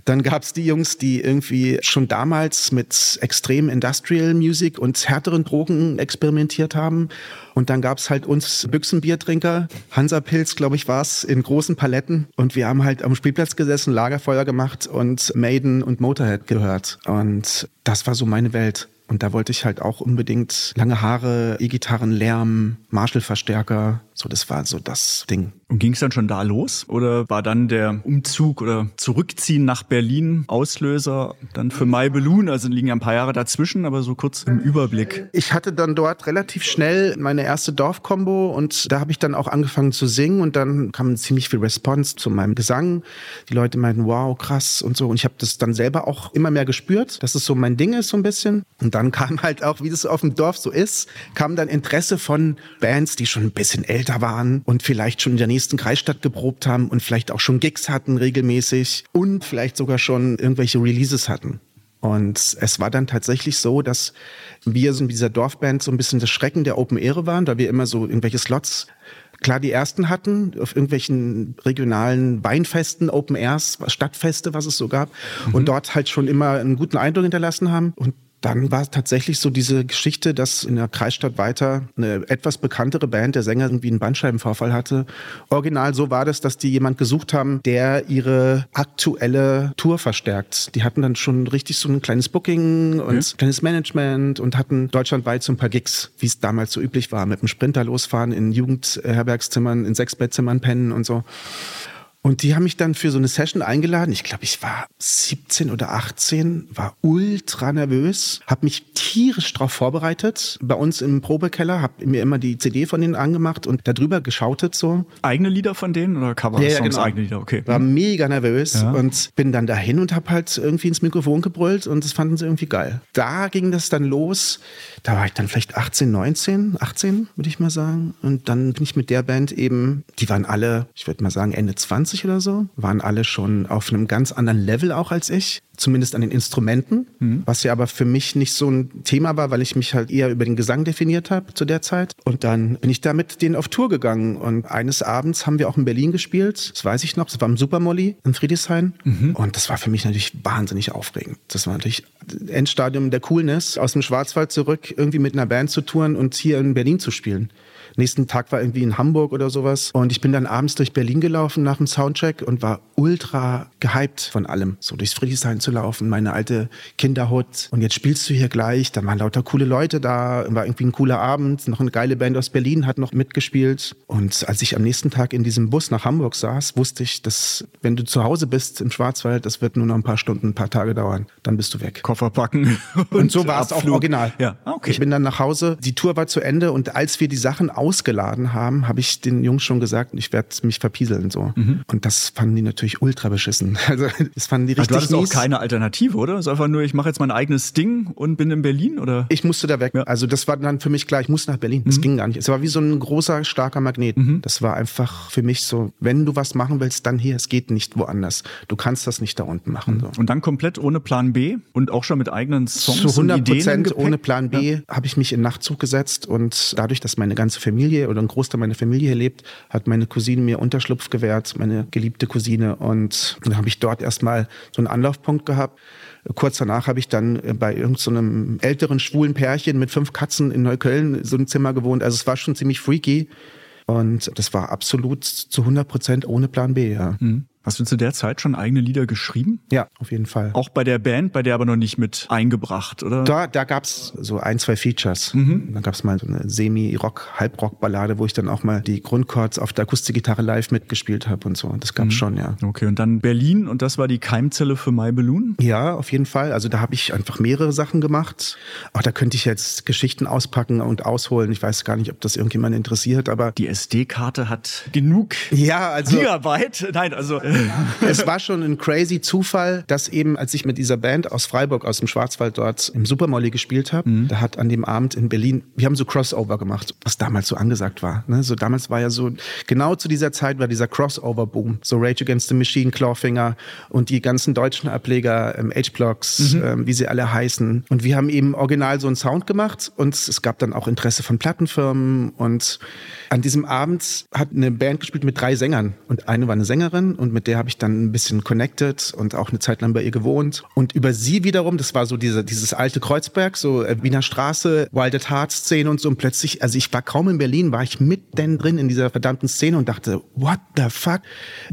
Dann gab's die Jungs, die irgendwie schon damals mit extrem Industrial Music und härteren Drogen experimentiert haben. Und dann gab's halt uns Büchsenbiertrinker, Hansapilz, glaube ich, war's, in großen Paletten. Und wir haben halt am Spielplatz gesessen, Lagerfeuer gemacht und Maiden und Motorhead gehört. Und das war so meine Welt. Und da wollte ich halt auch unbedingt lange Haare, E-Gitarren, Lärm, Marshall-Verstärker. So, das war so das Ding. Und ging es dann schon da los? Oder war dann der Umzug oder Zurückziehen nach Berlin Auslöser dann für My Balloon? Also liegen ja ein paar Jahre dazwischen, aber so kurz im Überblick. Ich hatte dann dort relativ schnell meine erste Dorfkombo und da habe ich dann auch angefangen zu singen und dann kam ziemlich viel Response zu meinem Gesang. Die Leute meinten, wow, krass und so. Und ich habe das dann selber auch immer mehr gespürt, dass es so mein Ding ist so ein bisschen. Und dann kam halt auch, wie das auf dem Dorf so ist, kam dann Interesse von Bands, die schon ein bisschen älter waren und vielleicht schon in der nächsten Kreisstadt geprobt haben und vielleicht auch schon Gigs hatten regelmäßig und vielleicht sogar schon irgendwelche Releases hatten. Und es war dann tatsächlich so, dass wir in dieser Dorfband so ein bisschen das Schrecken der Open Air waren, da wir immer so irgendwelche Slots klar die ersten hatten, auf irgendwelchen regionalen Weinfesten, Open Airs, Stadtfeste, was es so gab. Mhm. Und dort halt schon immer einen guten Eindruck hinterlassen haben. Und dann war es tatsächlich so diese Geschichte, dass in der Kreisstadt weiter eine etwas bekanntere Band, der Sänger irgendwie einen Bandscheibenvorfall hatte. Original so war das, dass die jemand gesucht haben, der ihre aktuelle Tour verstärkt. Die hatten dann schon richtig so ein kleines Booking und ja. kleines Management und hatten deutschlandweit so ein paar Gigs, wie es damals so üblich war, mit dem Sprinter losfahren, in Jugendherbergszimmern, in Sechsbettzimmern pennen und so. Und die haben mich dann für so eine Session eingeladen. Ich glaube, ich war 17 oder 18, war ultra nervös, habe mich tierisch darauf vorbereitet. Bei uns im Probekeller habe mir immer die CD von denen angemacht und darüber geschautet so. Eigene Lieder von denen oder Cover-Songs? Ja, ja, genau. eigene Lieder, okay. War mega nervös ja. und bin dann dahin und habe halt irgendwie ins Mikrofon gebrüllt und das fanden sie irgendwie geil. Da ging das dann los. Da war ich dann vielleicht 18, 19, 18 würde ich mal sagen. Und dann bin ich mit der Band eben, die waren alle, ich würde mal sagen Ende 20 20 oder so, waren alle schon auf einem ganz anderen Level auch als ich, zumindest an den Instrumenten, mhm. was ja aber für mich nicht so ein Thema war, weil ich mich halt eher über den Gesang definiert habe zu der Zeit. Und dann bin ich da mit denen auf Tour gegangen und eines Abends haben wir auch in Berlin gespielt, das weiß ich noch, das war im Supermolly in Friedrichshain mhm. und das war für mich natürlich wahnsinnig aufregend. Das war natürlich Endstadium der Coolness, aus dem Schwarzwald zurück irgendwie mit einer Band zu touren und hier in Berlin zu spielen. Nächsten Tag war irgendwie in Hamburg oder sowas. Und ich bin dann abends durch Berlin gelaufen nach dem Soundcheck und war ultra gehypt von allem. So durchs Friedrichshain zu laufen, meine alte Kinderhut. Und jetzt spielst du hier gleich. Da waren lauter coole Leute da. War irgendwie ein cooler Abend. Noch eine geile Band aus Berlin hat noch mitgespielt. Und als ich am nächsten Tag in diesem Bus nach Hamburg saß, wusste ich, dass wenn du zu Hause bist im Schwarzwald, das wird nur noch ein paar Stunden, ein paar Tage dauern. Dann bist du weg. Koffer packen. Und, und so war es auch original. Ja, okay. Ich bin dann nach Hause. Die Tour war zu Ende und als wir die Sachen ausgeladen haben, habe ich den Jungs schon gesagt, ich werde mich verpieseln so. Mhm. Und das fanden die natürlich ultra beschissen. Also das fanden die richtig also Du hattest auch keine Alternative, oder? Es ist einfach nur, ich mache jetzt mein eigenes Ding und bin in Berlin, oder? Ich musste da weg. Ja. Also das war dann für mich klar, ich muss nach Berlin. Das mhm. ging gar nicht. Es war wie so ein großer, starker Magnet. Mhm. Das war einfach für mich so, wenn du was machen willst, dann hier. Es geht nicht woanders. Du kannst das nicht da unten machen. So. Und dann komplett ohne Plan B und auch schon mit eigenen Songs Zu 100 Prozent ohne Plan B ja. habe ich mich in Nachtzug gesetzt und dadurch, dass meine ganze Familie oder ein Großteil meiner Familie hier lebt, hat meine Cousine mir Unterschlupf gewährt, meine geliebte Cousine. Und dann habe ich dort erstmal so einen Anlaufpunkt gehabt. Kurz danach habe ich dann bei irgendeinem so älteren schwulen Pärchen mit fünf Katzen in Neukölln so ein Zimmer gewohnt. Also es war schon ziemlich freaky. Und das war absolut zu 100 Prozent ohne Plan B, ja. Mhm. Hast du zu der Zeit schon eigene Lieder geschrieben? Ja, auf jeden Fall. Auch bei der Band, bei der aber noch nicht mit eingebracht, oder? Da, da gab's so ein, zwei Features. Mhm. Da gab's mal so eine Semi-Rock, Halbrock-Ballade, wo ich dann auch mal die Grundchords auf der Akustikgitarre live mitgespielt habe und so. Das gab's mhm. schon, ja. Okay, und dann Berlin und das war die Keimzelle für My Balloon? Ja, auf jeden Fall. Also da habe ich einfach mehrere Sachen gemacht. Auch da könnte ich jetzt Geschichten auspacken und ausholen. Ich weiß gar nicht, ob das irgendjemand interessiert, aber... Die SD-Karte hat genug ja, also, Gigabyte. Nein, also es war schon ein crazy Zufall, dass eben, als ich mit dieser Band aus Freiburg, aus dem Schwarzwald dort im Supermolly gespielt habe, mhm. da hat an dem Abend in Berlin, wir haben so Crossover gemacht, was damals so angesagt war. Ne? So damals war ja so, genau zu dieser Zeit war dieser Crossover-Boom. So Rage Against the Machine, Clawfinger und die ganzen deutschen Ableger, ähm, H-Blocks, mhm. ähm, wie sie alle heißen. Und wir haben eben original so einen Sound gemacht und es gab dann auch Interesse von Plattenfirmen und an diesem Abend hat eine Band gespielt mit drei Sängern und eine war eine Sängerin und mit der habe ich dann ein bisschen connected und auch eine Zeit lang bei ihr gewohnt. Und über sie wiederum, das war so diese, dieses alte Kreuzberg, so äh, Wiener Straße, Wild at Heart Szene und so. Und plötzlich, also ich war kaum in Berlin, war ich mitten drin in dieser verdammten Szene und dachte, what the fuck?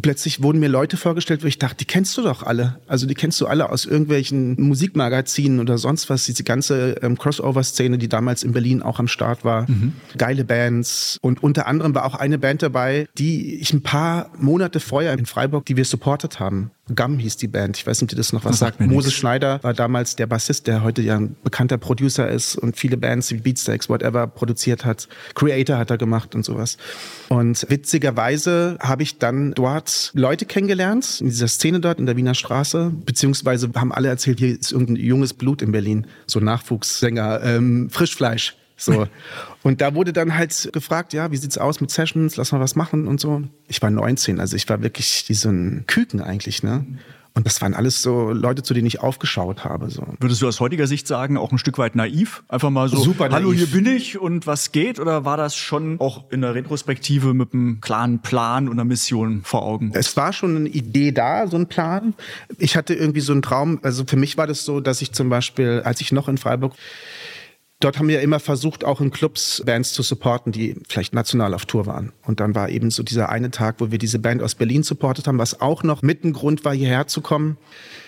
Plötzlich wurden mir Leute vorgestellt, wo ich dachte, die kennst du doch alle. Also die kennst du alle aus irgendwelchen Musikmagazinen oder sonst was. Diese ganze ähm, Crossover-Szene, die damals in Berlin auch am Start war. Mhm. Geile Bands. Und unter anderem war auch eine Band dabei, die ich ein paar Monate vorher in Freiburg die wir supportet haben. Gum hieß die Band. Ich weiß nicht, ob ihr das noch was das sagt. Moses nix. Schneider war damals der Bassist, der heute ja ein bekannter Producer ist und viele Bands wie Beatsteaks, whatever produziert hat. Creator hat er gemacht und sowas. Und witzigerweise habe ich dann dort Leute kennengelernt, in dieser Szene dort in der Wiener Straße, beziehungsweise haben alle erzählt, hier ist irgendein junges Blut in Berlin, so Nachwuchssänger, ähm, Frischfleisch. So. Und da wurde dann halt gefragt, ja, wie sieht's aus mit Sessions? Lass mal was machen und so. Ich war 19, also ich war wirklich wie so ein Küken eigentlich, ne? Und das waren alles so Leute, zu denen ich aufgeschaut habe. So. Würdest du aus heutiger Sicht sagen, auch ein Stück weit naiv? Einfach mal so, Super naiv. hallo, hier bin ich und was geht? Oder war das schon auch in der Retrospektive mit einem klaren Plan und einer Mission vor Augen? Es war schon eine Idee da, so ein Plan. Ich hatte irgendwie so einen Traum. Also für mich war das so, dass ich zum Beispiel, als ich noch in Freiburg Dort haben wir immer versucht, auch in Clubs Bands zu supporten, die vielleicht national auf Tour waren. Und dann war eben so dieser eine Tag, wo wir diese Band aus Berlin supportet haben, was auch noch mit ein Grund war, hierher zu kommen.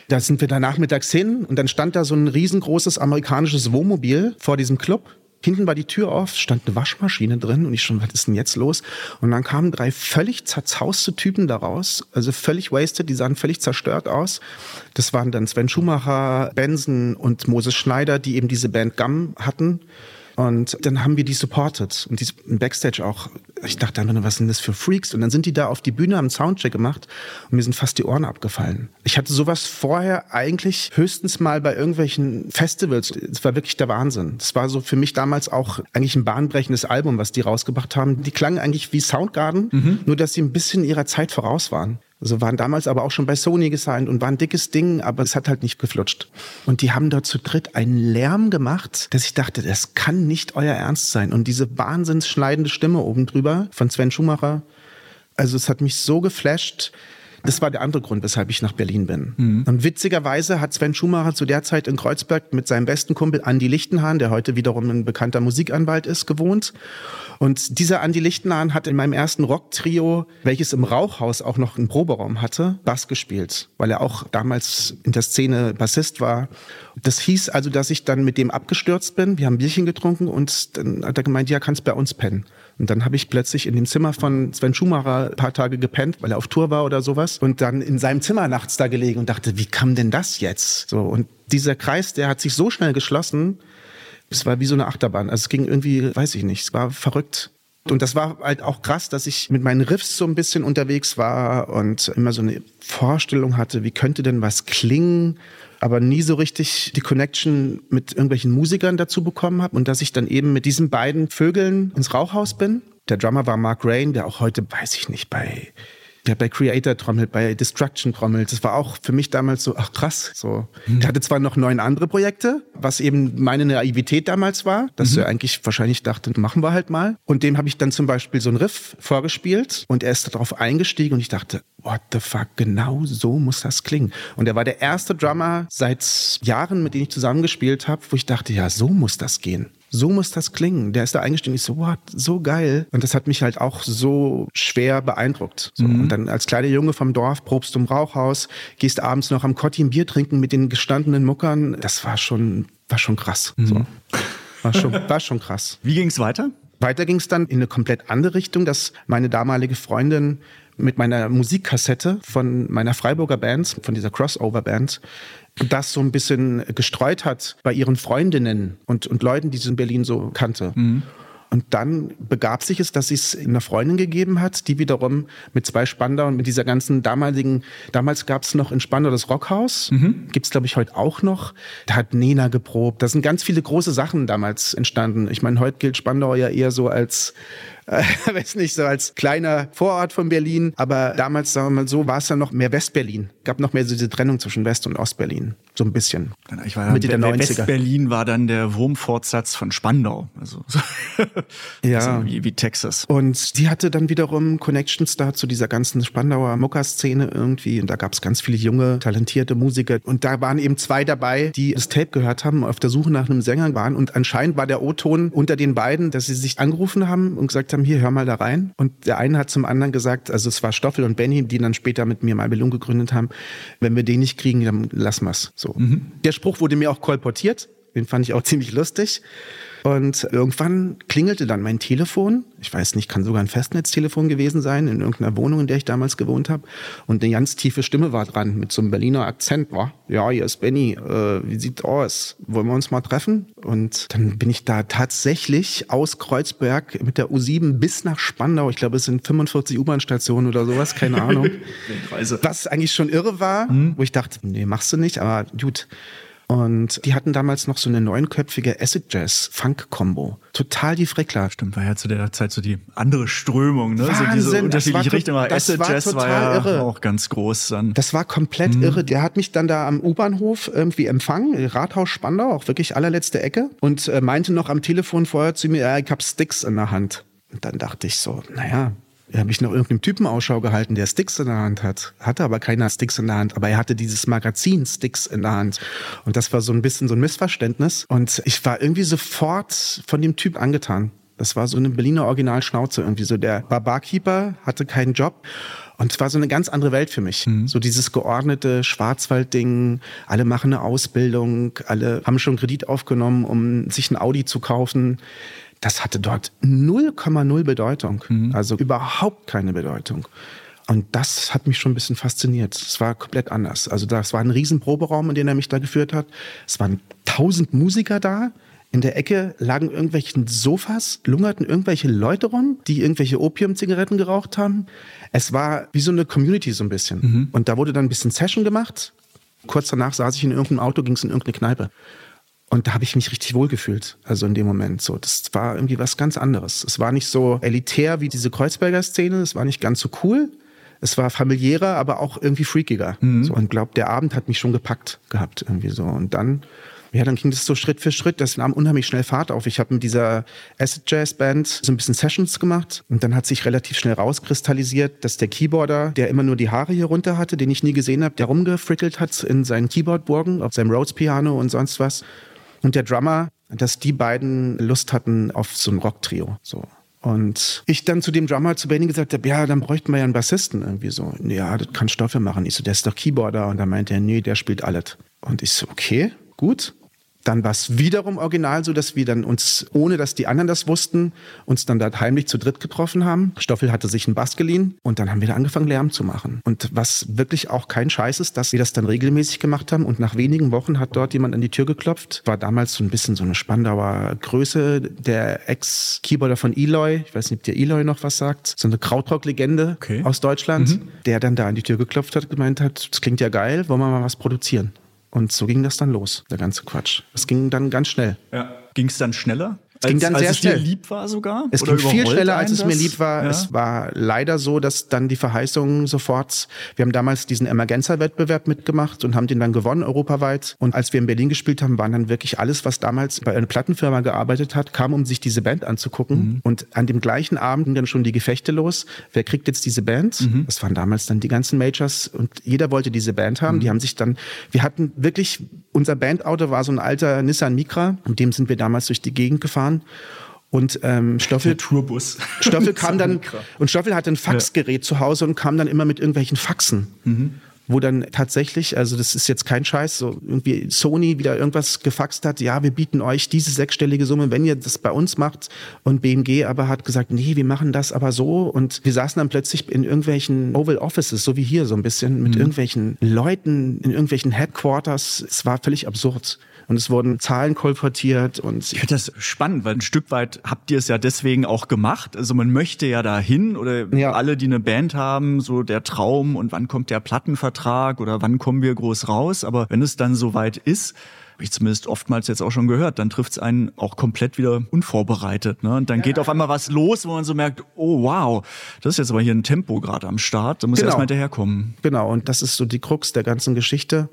Da sind wir da nachmittags hin und dann stand da so ein riesengroßes amerikanisches Wohnmobil vor diesem Club Hinten war die Tür auf, stand eine Waschmaschine drin und ich schon, was ist denn jetzt los? Und dann kamen drei völlig zerzauste Typen daraus, also völlig wasted, die sahen völlig zerstört aus. Das waren dann Sven Schumacher, Benson und Moses Schneider, die eben diese Band Gum hatten. Und dann haben wir die supported und die im Backstage auch. Ich dachte einfach was sind das für Freaks? Und dann sind die da auf die Bühne, haben Soundcheck gemacht und mir sind fast die Ohren abgefallen. Ich hatte sowas vorher eigentlich höchstens mal bei irgendwelchen Festivals. Es war wirklich der Wahnsinn. Das war so für mich damals auch eigentlich ein bahnbrechendes Album, was die rausgebracht haben. Die klangen eigentlich wie Soundgarden, mhm. nur dass sie ein bisschen ihrer Zeit voraus waren. Also waren damals aber auch schon bei Sony gesigned und war ein dickes Ding, aber es hat halt nicht geflutscht. Und die haben dort zu dritt einen Lärm gemacht, dass ich dachte, das kann nicht euer Ernst sein. Und diese wahnsinns schneidende Stimme oben drüber von Sven Schumacher, also es hat mich so geflasht. Das war der andere Grund, weshalb ich nach Berlin bin. Mhm. Und witzigerweise hat Sven Schumacher zu der Zeit in Kreuzberg mit seinem besten Kumpel Andy Lichtenhahn, der heute wiederum ein bekannter Musikanwalt ist, gewohnt. Und dieser Andy Lichtenhahn hat in meinem ersten Rock-Trio, welches im Rauchhaus auch noch einen Proberaum hatte, Bass gespielt, weil er auch damals in der Szene Bassist war. Das hieß also, dass ich dann mit dem abgestürzt bin. Wir haben Bierchen getrunken und dann hat er gemeint, ja, kannst bei uns pennen. Und dann habe ich plötzlich in dem Zimmer von Sven Schumacher ein paar Tage gepennt, weil er auf Tour war oder sowas. Und dann in seinem Zimmer nachts da gelegen und dachte, wie kam denn das jetzt? So, und dieser Kreis, der hat sich so schnell geschlossen, es war wie so eine Achterbahn. Also es ging irgendwie, weiß ich nicht, es war verrückt. Und das war halt auch krass, dass ich mit meinen Riffs so ein bisschen unterwegs war und immer so eine Vorstellung hatte, wie könnte denn was klingen, aber nie so richtig die Connection mit irgendwelchen Musikern dazu bekommen habe und dass ich dann eben mit diesen beiden Vögeln ins Rauchhaus bin. Der Drummer war Mark Rain, der auch heute, weiß ich nicht, bei der bei Creator trommelt, bei Destruction trommelt. Das war auch für mich damals so, ach krass, so. Mhm. Der hatte zwar noch neun andere Projekte, was eben meine Naivität damals war, dass mhm. er eigentlich wahrscheinlich dachte, machen wir halt mal. Und dem habe ich dann zum Beispiel so ein Riff vorgespielt und er ist darauf eingestiegen und ich dachte, what the fuck, genau so muss das klingen. Und er war der erste Drummer seit Jahren, mit dem ich zusammengespielt habe, wo ich dachte, ja, so muss das gehen so muss das klingen. Der ist da eingestiegen. Ich so, what, so geil. Und das hat mich halt auch so schwer beeindruckt. So. Mhm. Und dann als kleiner Junge vom Dorf probst du im Rauchhaus, gehst abends noch am Kotti ein Bier trinken mit den gestandenen Muckern. Das war schon, war schon krass. Mhm. So. War schon, war schon krass. Wie ging es weiter? Weiter ging es dann in eine komplett andere Richtung, dass meine damalige Freundin mit meiner Musikkassette von meiner Freiburger Band, von dieser Crossover-Band, das so ein bisschen gestreut hat bei ihren Freundinnen und, und Leuten, die sie in Berlin so kannte. Mhm. Und dann begab sich es, dass sie es einer Freundin gegeben hat, die wiederum mit zwei Spandau und mit dieser ganzen damaligen, damals gab es noch in Spandau das Rockhaus, mhm. gibt es glaube ich heute auch noch. Da hat Nena geprobt. Da sind ganz viele große Sachen damals entstanden. Ich meine, heute gilt Spandau ja eher so als äh, weiß nicht, so als kleiner Vorort von Berlin. Aber damals, sagen wir mal so, war es dann noch mehr Westberlin. Gab noch mehr so diese Trennung zwischen West- und Ostberlin. So ein bisschen. Genau, ich war Mitte der 90er. Westberlin war dann der Wurmfortsatz von Spandau. Also, ja. Also wie, wie Texas. Und die hatte dann wiederum Connections da zu dieser ganzen Spandauer Muckerszene irgendwie. Und da gab es ganz viele junge, talentierte Musiker. Und da waren eben zwei dabei, die das Tape gehört haben, auf der Suche nach einem Sänger waren. Und anscheinend war der O-Ton unter den beiden, dass sie sich angerufen haben und gesagt haben, hier, hör mal da rein. Und der eine hat zum anderen gesagt, also es war Stoffel und Benny, die dann später mit mir Malbelung gegründet haben, wenn wir den nicht kriegen, dann lassen wir's. So. Mhm. Der Spruch wurde mir auch kolportiert. Den fand ich auch ziemlich lustig. Und irgendwann klingelte dann mein Telefon. Ich weiß nicht, kann sogar ein Festnetztelefon gewesen sein, in irgendeiner Wohnung, in der ich damals gewohnt habe. Und eine ganz tiefe Stimme war dran, mit so einem Berliner Akzent. War, ja, hier ist Benny. Äh, wie sieht's aus? Wollen wir uns mal treffen? Und dann bin ich da tatsächlich aus Kreuzberg mit der U7 bis nach Spandau. Ich glaube, es sind 45 U-Bahn-Stationen oder sowas, keine Ahnung. Was eigentlich schon irre war, mhm. wo ich dachte, nee, machst du nicht, aber gut. Und die hatten damals noch so eine neunköpfige Acid Jazz Funk Combo. Total die Frickler. Stimmt, war ja zu der Zeit so die andere Strömung, ne? Wahnsinn, so diese unterschiedliche Richtung. Aber Acid war Jazz total war ja irre. auch ganz groß dann. Das war komplett Mhm. irre. Der hat mich dann da am U-Bahnhof irgendwie empfangen, Rathaus Spandau, auch wirklich allerletzte Ecke, und äh, meinte noch am Telefon vorher zu mir, ja, ich hab Sticks in der Hand. Und dann dachte ich so, naja, er hat mich nach irgendeinem Typen Ausschau gehalten, der Sticks in der Hand hat. Hatte aber keiner Sticks in der Hand, aber er hatte dieses Magazin Sticks in der Hand. Und das war so ein bisschen so ein Missverständnis. Und ich war irgendwie sofort von dem Typ angetan. Das war so eine Berliner Originalschnauze irgendwie so. Der war Barkeeper, hatte keinen Job. Und es war so eine ganz andere Welt für mich. So dieses geordnete Schwarzwaldding. Alle machen eine Ausbildung. Alle haben schon Kredit aufgenommen, um sich ein Audi zu kaufen. Das hatte dort 0,0 Bedeutung. Also überhaupt keine Bedeutung. Und das hat mich schon ein bisschen fasziniert. Es war komplett anders. Also das war ein riesen Proberaum, in den er mich da geführt hat. Es waren tausend Musiker da. In der Ecke lagen irgendwelchen Sofas, lungerten irgendwelche Leute rum, die irgendwelche Opiumzigaretten geraucht haben. Es war wie so eine Community so ein bisschen. Und da wurde dann ein bisschen Session gemacht. Kurz danach saß ich in irgendeinem Auto, ging es in irgendeine Kneipe. Und da habe ich mich richtig wohlgefühlt, also in dem Moment. So, das war irgendwie was ganz anderes. Es war nicht so elitär wie diese Kreuzberger Szene, es war nicht ganz so cool. Es war familiärer, aber auch irgendwie freakiger. So, und glaub, der Abend hat mich schon gepackt gehabt, irgendwie so. Und dann, ja, dann ging das so Schritt für Schritt. Das nahm unheimlich schnell Fahrt auf. Ich habe mit dieser Acid Jazz Band so ein bisschen Sessions gemacht. Und dann hat sich relativ schnell rauskristallisiert, dass der Keyboarder, der immer nur die Haare hier runter hatte, den ich nie gesehen habe, der rumgefrickelt hat in seinen Keyboardburgen, auf seinem Rhodes Piano und sonst was. Und der Drummer, dass die beiden Lust hatten auf so ein Rocktrio. So. Und ich dann zu dem Drummer, zu Benny gesagt habe, ja, dann bräuchten wir ja einen Bassisten irgendwie so. Ja, das kann Stoffe machen. Ich so, der ist doch Keyboarder. Und dann meinte er, nee, der spielt alles. Und ich so, okay, gut. Dann war es wiederum original so, dass wir dann uns, ohne dass die anderen das wussten, uns dann da heimlich zu dritt getroffen haben. Stoffel hatte sich einen Bass geliehen und dann haben wir da angefangen, Lärm zu machen. Und was wirklich auch kein Scheiß ist, dass wir das dann regelmäßig gemacht haben und nach wenigen Wochen hat dort jemand an die Tür geklopft. War damals so ein bisschen so eine Spandauer Größe, der Ex-Keyboarder von Eloy, ich weiß nicht, ob dir Eloy noch was sagt, so eine Krautrock-Legende Okay. aus Deutschland, der dann da an die Tür geklopft hat, gemeint hat, das klingt ja geil, wollen wir mal was produzieren. Und so ging das dann los, der ganze Quatsch. Es ging dann ganz schnell. Ja. Ging es dann schneller? Es ging dann als sehr es dir schnell. lieb war sogar? Es Oder ging viel schneller, als es mir lieb war. Ja. Es war leider so, dass dann die Verheißungen sofort, wir haben damals diesen Emergenza-Wettbewerb mitgemacht und haben den dann gewonnen europaweit. Und als wir in Berlin gespielt haben, waren dann wirklich alles, was damals bei einer Plattenfirma gearbeitet hat, kam, um sich diese Band anzugucken. Mhm. Und an dem gleichen Abend gingen dann schon die Gefechte los. Wer kriegt jetzt diese Band? Mhm. Das waren damals dann die ganzen Majors und jeder wollte diese Band Mhm. haben. Die haben sich dann, wir hatten wirklich, unser Bandauto war so ein alter Nissan Micra, mit dem sind wir damals durch die Gegend gefahren. Und ähm, Stoffel, Tourbus. Stoffel kam dann und Stoffel hatte ein Faxgerät zu Hause und kam dann immer mit irgendwelchen Faxen. Wo dann tatsächlich, also das ist jetzt kein Scheiß, so irgendwie Sony wieder irgendwas gefaxt hat, ja, wir bieten euch diese sechsstellige Summe, wenn ihr das bei uns macht. Und BMG aber hat gesagt, nee, wir machen das aber so. Und wir saßen dann plötzlich in irgendwelchen Oval Offices, so wie hier so ein bisschen, mit irgendwelchen Leuten in irgendwelchen Headquarters. Es war völlig absurd. Und es wurden Zahlen kolportiert und Ich finde das spannend, weil ein Stück weit habt ihr es ja deswegen auch gemacht. Also man möchte ja dahin oder Ja. alle, die eine Band haben, so der Traum und wann kommt der Plattenvertrag oder wann kommen wir groß raus. Aber wenn es dann soweit ist, habe ich zumindest oftmals jetzt auch schon gehört, dann trifft es einen auch komplett wieder unvorbereitet. Ne? Und dann geht auf einmal was los, wo man so merkt, oh wow, das ist jetzt aber hier ein Tempo gerade am Start, da muss Genau. erstmal hinterherkommen. Genau, und das ist so die Krux der ganzen Geschichte.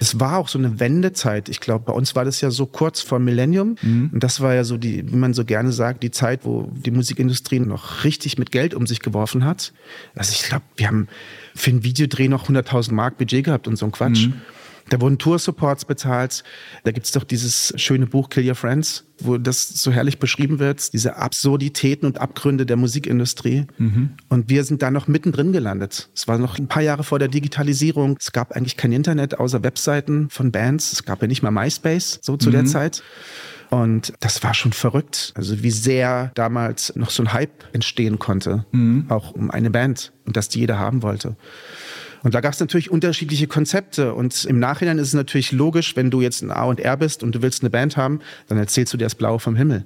Es war auch so eine Wendezeit. Ich glaube, bei uns war das ja so kurz vor Millennium. Und das war ja so die, wie man so gerne sagt, die Zeit, wo die Musikindustrie noch richtig mit Geld um sich geworfen hat. Also ich glaube, wir haben für einen Videodreh noch 100.000 Mark Budget gehabt und so ein Quatsch. Da wurden Tour-Supports bezahlt. Da gibt's doch dieses schöne Buch Kill Your Friends, wo das so herrlich beschrieben wird, diese Absurditäten und Abgründe der Musikindustrie. Und wir sind da noch mittendrin gelandet. Es war noch ein paar Jahre vor der Digitalisierung. Es gab eigentlich kein Internet außer Webseiten von Bands. Es gab ja nicht mal MySpace, so zu der Zeit. Und das war schon verrückt. Also wie sehr damals noch so ein Hype entstehen konnte, auch um eine Band und dass die jeder haben wollte. Und da gab es natürlich unterschiedliche Konzepte. Und im Nachhinein ist es natürlich logisch, wenn du jetzt ein A und R bist und du willst eine Band haben, dann erzählst du dir das Blaue vom Himmel.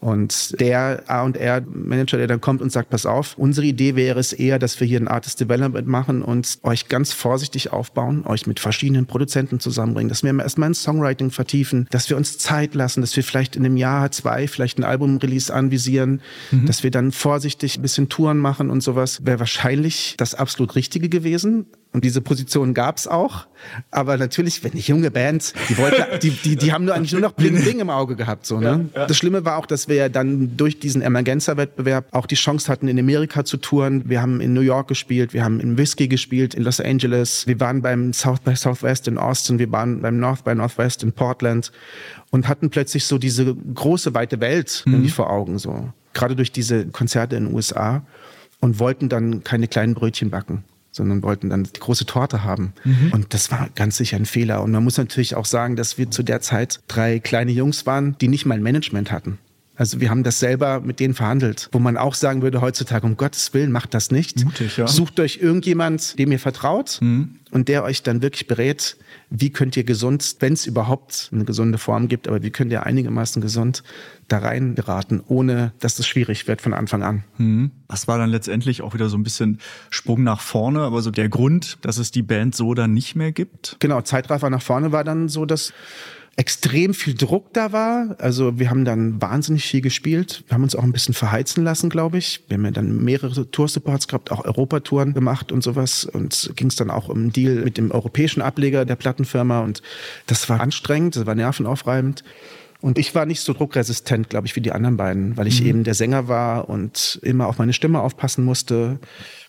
Und der A&R-Manager, der dann kommt und sagt, pass auf, unsere Idee wäre es eher, dass wir hier ein Artist Development machen und euch ganz vorsichtig aufbauen, euch mit verschiedenen Produzenten zusammenbringen, dass wir erstmal ein Songwriting vertiefen, dass wir uns Zeit lassen, dass wir vielleicht in einem Jahr, zwei, vielleicht ein Album-Release anvisieren, mhm. dass wir dann vorsichtig ein bisschen Touren machen und sowas, wäre wahrscheinlich das absolut Richtige gewesen. Und diese Position gab es auch. Aber natürlich, wenn ich junge Bands, die wollte, die, die, die haben nur eigentlich nur noch Bling Bling im Auge gehabt. So, ne? Ja, ja. Das Schlimme war auch, dass wir dann durch diesen Emergenza-Wettbewerb auch die Chance hatten, in Amerika zu touren. Wir haben in New York gespielt, wir haben in Whiskey gespielt, in Los Angeles. Wir waren beim South by Southwest in Austin, wir waren beim North by Northwest in Portland und hatten plötzlich so diese große, weite Welt mhm. irgendwie vor Augen. So. Gerade durch diese Konzerte in den USA und wollten dann keine kleinen Brötchen backen sondern wollten dann die große Torte haben. Mhm. Und das war ganz sicher ein Fehler. Und man muss natürlich auch sagen, dass wir zu der Zeit drei kleine Jungs waren, die nicht mal ein Management hatten. Also wir haben das selber mit denen verhandelt, wo man auch sagen würde heutzutage, um Gottes Willen, macht das nicht. Mutig, ja. Sucht euch irgendjemand, dem ihr vertraut mhm. und der euch dann wirklich berät, wie könnt ihr gesund, wenn es überhaupt eine gesunde Form gibt, aber wie könnt ihr einigermaßen gesund da rein geraten, ohne dass es schwierig wird von Anfang an. Mhm. Das war dann letztendlich auch wieder so ein bisschen Sprung nach vorne, aber so der Grund, dass es die Band so dann nicht mehr gibt. Genau, Zeitraffer nach vorne war dann so, dass extrem viel Druck da war. Also wir haben dann wahnsinnig viel gespielt. Wir haben uns auch ein bisschen verheizen lassen, glaube ich. Wir haben ja dann mehrere Tour-Supports gehabt, auch Europatouren gemacht und sowas. Und ging es dann auch um einen Deal mit dem europäischen Ableger der Plattenfirma. Und das war anstrengend, das war nervenaufreibend. Und ich war nicht so druckresistent, glaube ich, wie die anderen beiden, weil ich mhm. eben der Sänger war und immer auf meine Stimme aufpassen musste.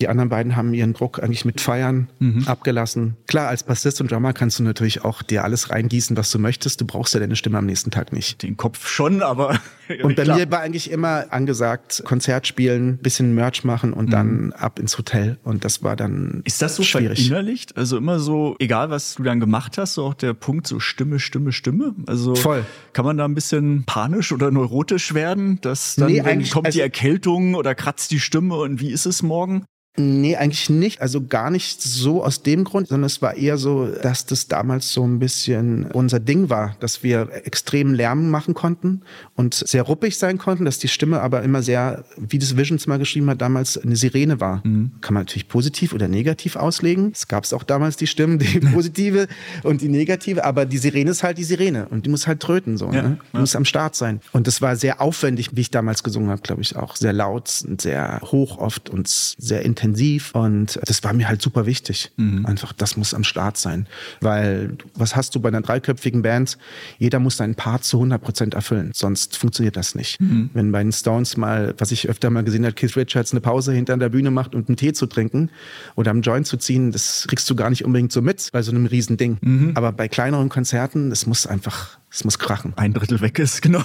Die anderen beiden haben ihren Druck eigentlich mit Feiern mhm. abgelassen. Klar, als Bassist und Drummer kannst du natürlich auch dir alles reingießen, was du möchtest. Du brauchst ja deine Stimme am nächsten Tag nicht. Den Kopf schon, aber. und bei klar. mir war eigentlich immer angesagt, Konzert spielen, bisschen Merch machen und mhm. dann ab ins Hotel. Und das war dann. Ist das so schwierig. verinnerlicht? Also immer so, egal was du dann gemacht hast, so auch der Punkt so Stimme, Stimme, Stimme. Also Voll. kann man da ein bisschen panisch oder neurotisch werden, dass dann nee, kommt also, die Erkältung oder kratzt die Stimme und wie ist es morgen? Nee, eigentlich nicht. Also gar nicht so aus dem Grund, sondern es war eher so, dass das damals so ein bisschen unser Ding war, dass wir extrem Lärm machen konnten und sehr ruppig sein konnten, dass die Stimme aber immer sehr, wie das Visions mal geschrieben hat, damals eine Sirene war. Mhm. Kann man natürlich positiv oder negativ auslegen. Es gab auch damals die Stimmen, die positive und die negative, aber die Sirene ist halt die Sirene und die muss halt tröten so. Ja, ne? Die ja. muss am Start sein. Und das war sehr aufwendig, wie ich damals gesungen habe, glaube ich auch. Sehr laut und sehr hoch oft und sehr intensiv intensiv und das war mir halt super wichtig. Mhm. Einfach, das muss am Start sein. Weil, was hast du bei einer dreiköpfigen Band? Jeder muss seinen Part zu 100 Prozent erfüllen, sonst funktioniert das nicht. Mhm. Wenn bei den Stones mal, was ich öfter mal gesehen habe, Keith Richards eine Pause hinter der Bühne macht und einen Tee zu trinken oder einen Joint zu ziehen, das kriegst du gar nicht unbedingt so mit bei so einem riesen Ding. Mhm. Aber bei kleineren Konzerten, das muss einfach es muss krachen. Ein Drittel weg ist, genau.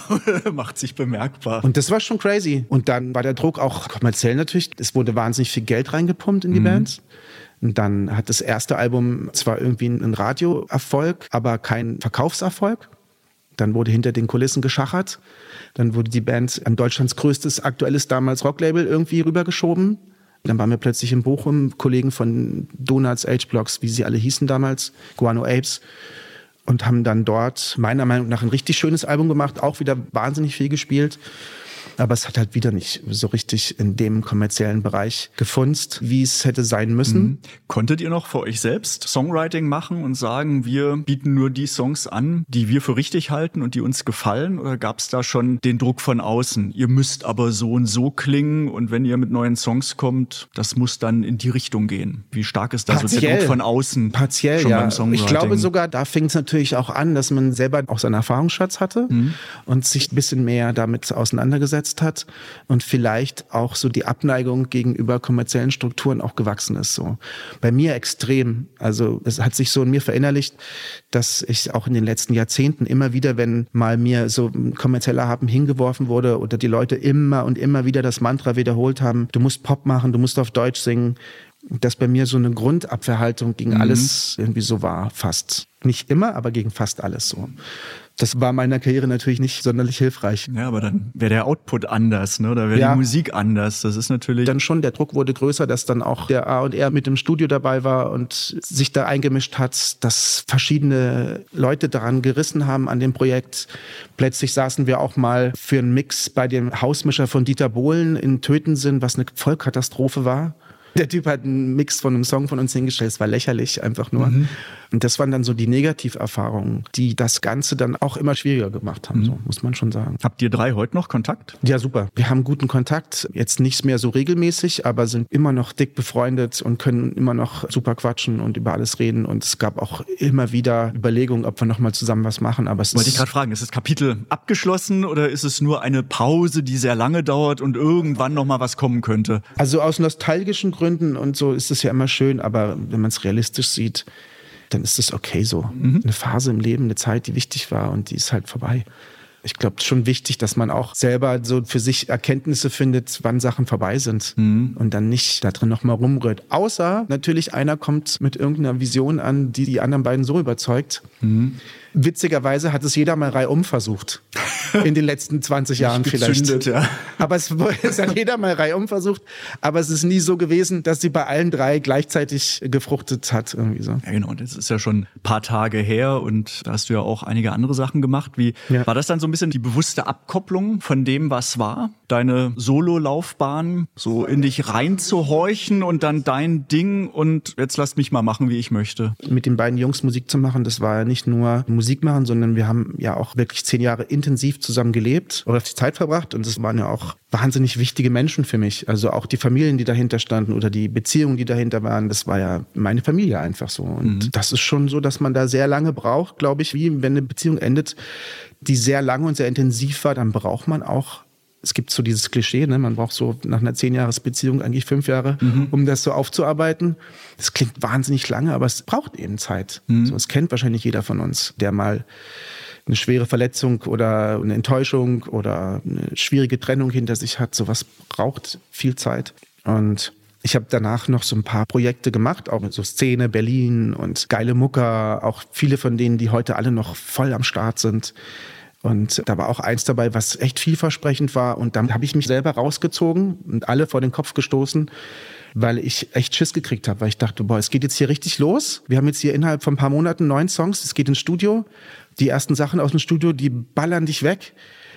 Macht sich bemerkbar. Und das war schon crazy. Und dann war der Druck auch kommerziell natürlich. Es wurde wahnsinnig viel Geld reingepumpt in die mhm. Bands. Und dann hat das erste Album zwar irgendwie einen Radioerfolg, aber kein Verkaufserfolg. Dann wurde hinter den Kulissen geschachert. Dann wurde die Band an Deutschlands größtes aktuelles damals Rocklabel irgendwie rübergeschoben. Dann waren wir plötzlich in Bochum, Kollegen von Donuts, H-Blocks, wie sie alle hießen damals, Guano Apes und haben dann dort meiner Meinung nach ein richtig schönes Album gemacht, auch wieder wahnsinnig viel gespielt aber es hat halt wieder nicht so richtig in dem kommerziellen Bereich gefunzt, wie es hätte sein müssen. Mhm. Konntet ihr noch für euch selbst Songwriting machen und sagen, wir bieten nur die Songs an, die wir für richtig halten und die uns gefallen? Oder gab es da schon den Druck von außen? Ihr müsst aber so und so klingen und wenn ihr mit neuen Songs kommt, das muss dann in die Richtung gehen. Wie stark ist da Partiell. so der Druck von außen? Partiell, schon ja. Beim Songwriting? Ich glaube sogar, da fing es natürlich auch an, dass man selber auch seinen Erfahrungsschatz hatte mhm. und sich ein bisschen mehr damit auseinandergesetzt gesetzt hat und vielleicht auch so die Abneigung gegenüber kommerziellen Strukturen auch gewachsen ist. So bei mir extrem. Also es hat sich so in mir verinnerlicht, dass ich auch in den letzten Jahrzehnten immer wieder, wenn mal mir so kommerzieller Haben hingeworfen wurde oder die Leute immer und immer wieder das Mantra wiederholt haben, du musst Pop machen, du musst auf Deutsch singen, dass bei mir so eine Grundabwehrhaltung gegen mhm. alles irgendwie so war, fast. Nicht immer, aber gegen fast alles so. Das war meiner Karriere natürlich nicht sonderlich hilfreich. Ja, aber dann wäre der Output anders, ne? Oder wäre ja. die Musik anders. Das ist natürlich. Dann schon, der Druck wurde größer, dass dann auch der A und R mit dem Studio dabei war und sich da eingemischt hat, dass verschiedene Leute daran gerissen haben an dem Projekt. Plötzlich saßen wir auch mal für einen Mix bei dem Hausmischer von Dieter Bohlen in Tötensinn, was eine Vollkatastrophe war. Der Typ hat einen Mix von einem Song von uns hingestellt. Es war lächerlich, einfach nur. Mhm. Und das waren dann so die Negativerfahrungen, die das Ganze dann auch immer schwieriger gemacht haben, mhm. so muss man schon sagen. Habt ihr drei heute noch Kontakt? Ja, super. Wir haben guten Kontakt. Jetzt nicht mehr so regelmäßig, aber sind immer noch dick befreundet und können immer noch super quatschen und über alles reden. Und es gab auch immer wieder Überlegungen, ob wir nochmal zusammen was machen. Aber es Wollte ich gerade fragen, ist das Kapitel abgeschlossen oder ist es nur eine Pause, die sehr lange dauert und irgendwann nochmal was kommen könnte? Also aus nostalgischen Gründen Gründen und so ist es ja immer schön, aber wenn man es realistisch sieht, dann ist es okay so. Mhm. Eine Phase im Leben, eine Zeit, die wichtig war und die ist halt vorbei. Ich glaube, es ist schon wichtig, dass man auch selber so für sich Erkenntnisse findet, wann Sachen vorbei sind mhm. und dann nicht da drin nochmal rumrührt. Außer natürlich einer kommt mit irgendeiner Vision an, die die anderen beiden so überzeugt. Mhm. Witzigerweise hat es jeder mal reihum versucht. In den letzten 20 Jahren vielleicht. Ja. Aber es, es, hat jeder mal reihum versucht. Aber es ist nie so gewesen, dass sie bei allen drei gleichzeitig gefruchtet hat. Irgendwie so. Ja, genau. Das ist ja schon ein paar Tage her und da hast du ja auch einige andere Sachen gemacht. Wie ja. war das dann so ein bisschen die bewusste Abkopplung von dem, was war? Deine Solo-Laufbahn so in dich reinzuhorchen und dann dein Ding und jetzt lass mich mal machen, wie ich möchte. Mit den beiden Jungs Musik zu machen, das war ja nicht nur Musik Musik machen, sondern wir haben ja auch wirklich zehn Jahre intensiv zusammen gelebt oder die Zeit verbracht und es waren ja auch wahnsinnig wichtige Menschen für mich. Also auch die Familien, die dahinter standen oder die Beziehungen, die dahinter waren, das war ja meine Familie einfach so. Und mhm. das ist schon so, dass man da sehr lange braucht, glaube ich, wie wenn eine Beziehung endet, die sehr lange und sehr intensiv war, dann braucht man auch es gibt so dieses Klischee, ne? man braucht so nach einer zehn Jahres Beziehung eigentlich fünf Jahre, mhm. um das so aufzuarbeiten. Das klingt wahnsinnig lange, aber es braucht eben Zeit. Mhm. So, das kennt wahrscheinlich jeder von uns, der mal eine schwere Verletzung oder eine Enttäuschung oder eine schwierige Trennung hinter sich hat. Sowas braucht viel Zeit. Und ich habe danach noch so ein paar Projekte gemacht, auch mit so Szene, Berlin und geile Mucker, auch viele von denen, die heute alle noch voll am Start sind. Und da war auch eins dabei, was echt vielversprechend war. Und dann habe ich mich selber rausgezogen und alle vor den Kopf gestoßen, weil ich echt Schiss gekriegt habe, weil ich dachte, boah, es geht jetzt hier richtig los. Wir haben jetzt hier innerhalb von ein paar Monaten neun Songs, es geht ins Studio. Die ersten Sachen aus dem Studio, die ballern dich weg.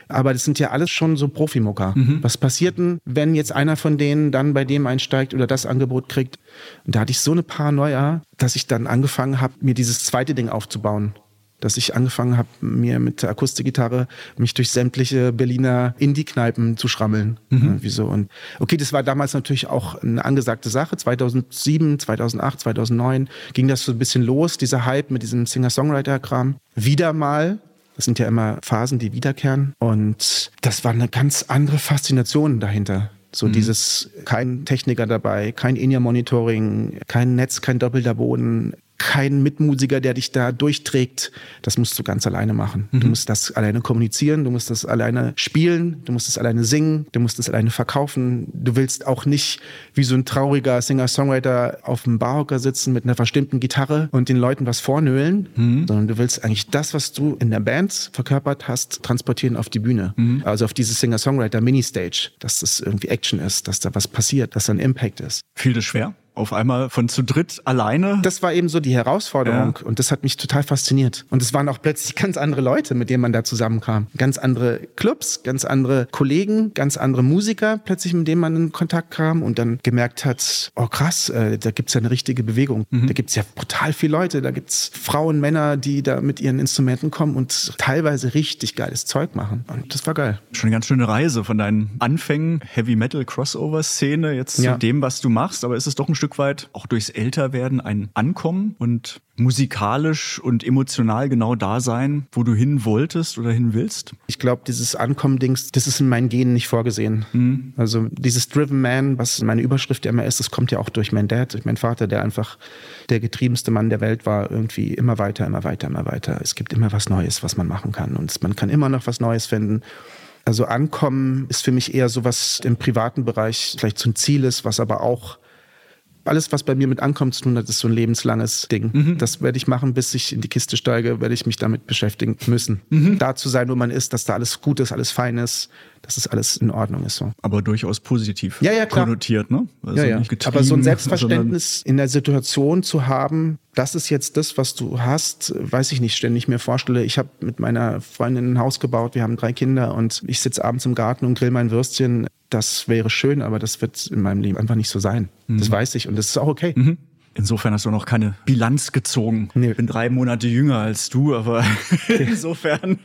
Aber das sind ja alles schon so Profimucker. Mhm. Was passiert denn, wenn jetzt einer von denen dann bei dem einsteigt oder das Angebot kriegt? Und da hatte ich so eine Paranoia, dass ich dann angefangen habe, mir dieses zweite Ding aufzubauen dass ich angefangen habe, mir mit der Akustikgitarre mich durch sämtliche Berliner Indie-Kneipen zu schrammeln. Mhm. Wieso? Und okay, das war damals natürlich auch eine angesagte Sache. 2007, 2008, 2009 ging das so ein bisschen los, dieser Hype mit diesem Singer-Songwriter-Kram. Wieder mal das sind ja immer Phasen, die wiederkehren. Und das war eine ganz andere Faszination dahinter. So mhm. dieses, kein Techniker dabei, kein In-Ear-Monitoring, kein Netz, kein doppelter Boden, kein Mitmusiker, der dich da durchträgt. Das musst du ganz alleine machen. Mhm. Du musst das alleine kommunizieren, du musst das alleine spielen, du musst es alleine singen, du musst es alleine verkaufen. Du willst auch nicht wie so ein trauriger Singer-Songwriter auf dem Barhocker sitzen mit einer verstimmten Gitarre und den Leuten was vornöhlen, mhm. sondern du willst eigentlich das, was du in der Band verkörpert hast, transportieren auf die Bühne. Mhm. Also auf diese Singer-Songwriter-Mini-Stage, dass das irgendwie Action ist, dass da was passiert, dass da ein Impact ist. Fiel das schwer? Auf einmal von zu dritt alleine. Das war eben so die Herausforderung ja. und das hat mich total fasziniert. Und es waren auch plötzlich ganz andere Leute, mit denen man da zusammenkam. Ganz andere Clubs, ganz andere Kollegen, ganz andere Musiker plötzlich, mit denen man in Kontakt kam und dann gemerkt hat, oh krass, äh, da gibt's ja eine richtige Bewegung. Mhm. Da gibt's ja brutal viele Leute, da gibt's Frauen, Männer, die da mit ihren Instrumenten kommen und teilweise richtig geiles Zeug machen. Und das war geil. Schon eine ganz schöne Reise von deinen Anfängen, Heavy Metal Crossover Szene, jetzt ja. zu dem, was du machst. Aber ist es doch ein Stück Stück weit auch durchs Älterwerden ein Ankommen und musikalisch und emotional genau da sein, wo du hin wolltest oder hin willst? Ich glaube, dieses Ankommen-Dings, das ist in meinen Genen nicht vorgesehen. Mhm. Also dieses Driven Man, was meine Überschrift ja immer ist, das kommt ja auch durch meinen Dad, durch meinen Vater, der einfach der getriebenste Mann der Welt war, irgendwie immer weiter, immer weiter, immer weiter. Es gibt immer was Neues, was man machen kann und man kann immer noch was Neues finden. Also Ankommen ist für mich eher so was im privaten Bereich vielleicht so ein Ziel ist, was aber auch Alles, was bei mir mit ankommt zu tun hat, ist so ein lebenslanges Ding. Mhm. Das werde ich machen, bis ich in die Kiste steige, werde ich mich damit beschäftigen müssen. Mhm. Da zu sein, wo man ist, dass da alles gut ist, alles fein ist, dass es alles in Ordnung ist. So. Aber durchaus positiv ja, ja, klar. konnotiert, ne? Also ja, ja. Aber so ein Selbstverständnis in der Situation zu haben, das ist jetzt das, was du hast, weiß ich nicht, ständig mir vorstelle. Ich habe mit meiner Freundin ein Haus gebaut, wir haben drei Kinder und ich sitze abends im Garten und grill mein Würstchen. Das wäre schön, aber das wird in meinem Leben einfach nicht so sein. Mhm. Das weiß ich und das ist auch okay. Mhm. Insofern hast du noch keine Bilanz gezogen. Nee. Ich bin drei Monate jünger als du, aber insofern